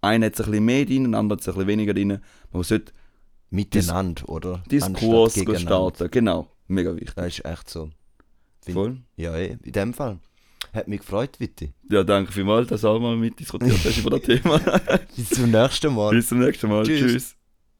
Einer hat ein bisschen mehr drin, ein anderer hat ein bisschen weniger drin. Man sollte Miteinander, oder? Diskurs starten. Genau, mega wichtig. Das ist echt so. Find- Voll. Ja, eh, in dem Fall. Hat mich gefreut, Witti. Ja, danke vielmals, dass du auch mal mitdiskutiert hast über das Thema. Bis zum nächsten Mal. Bis zum nächsten Mal. Tschüss. Tschüss.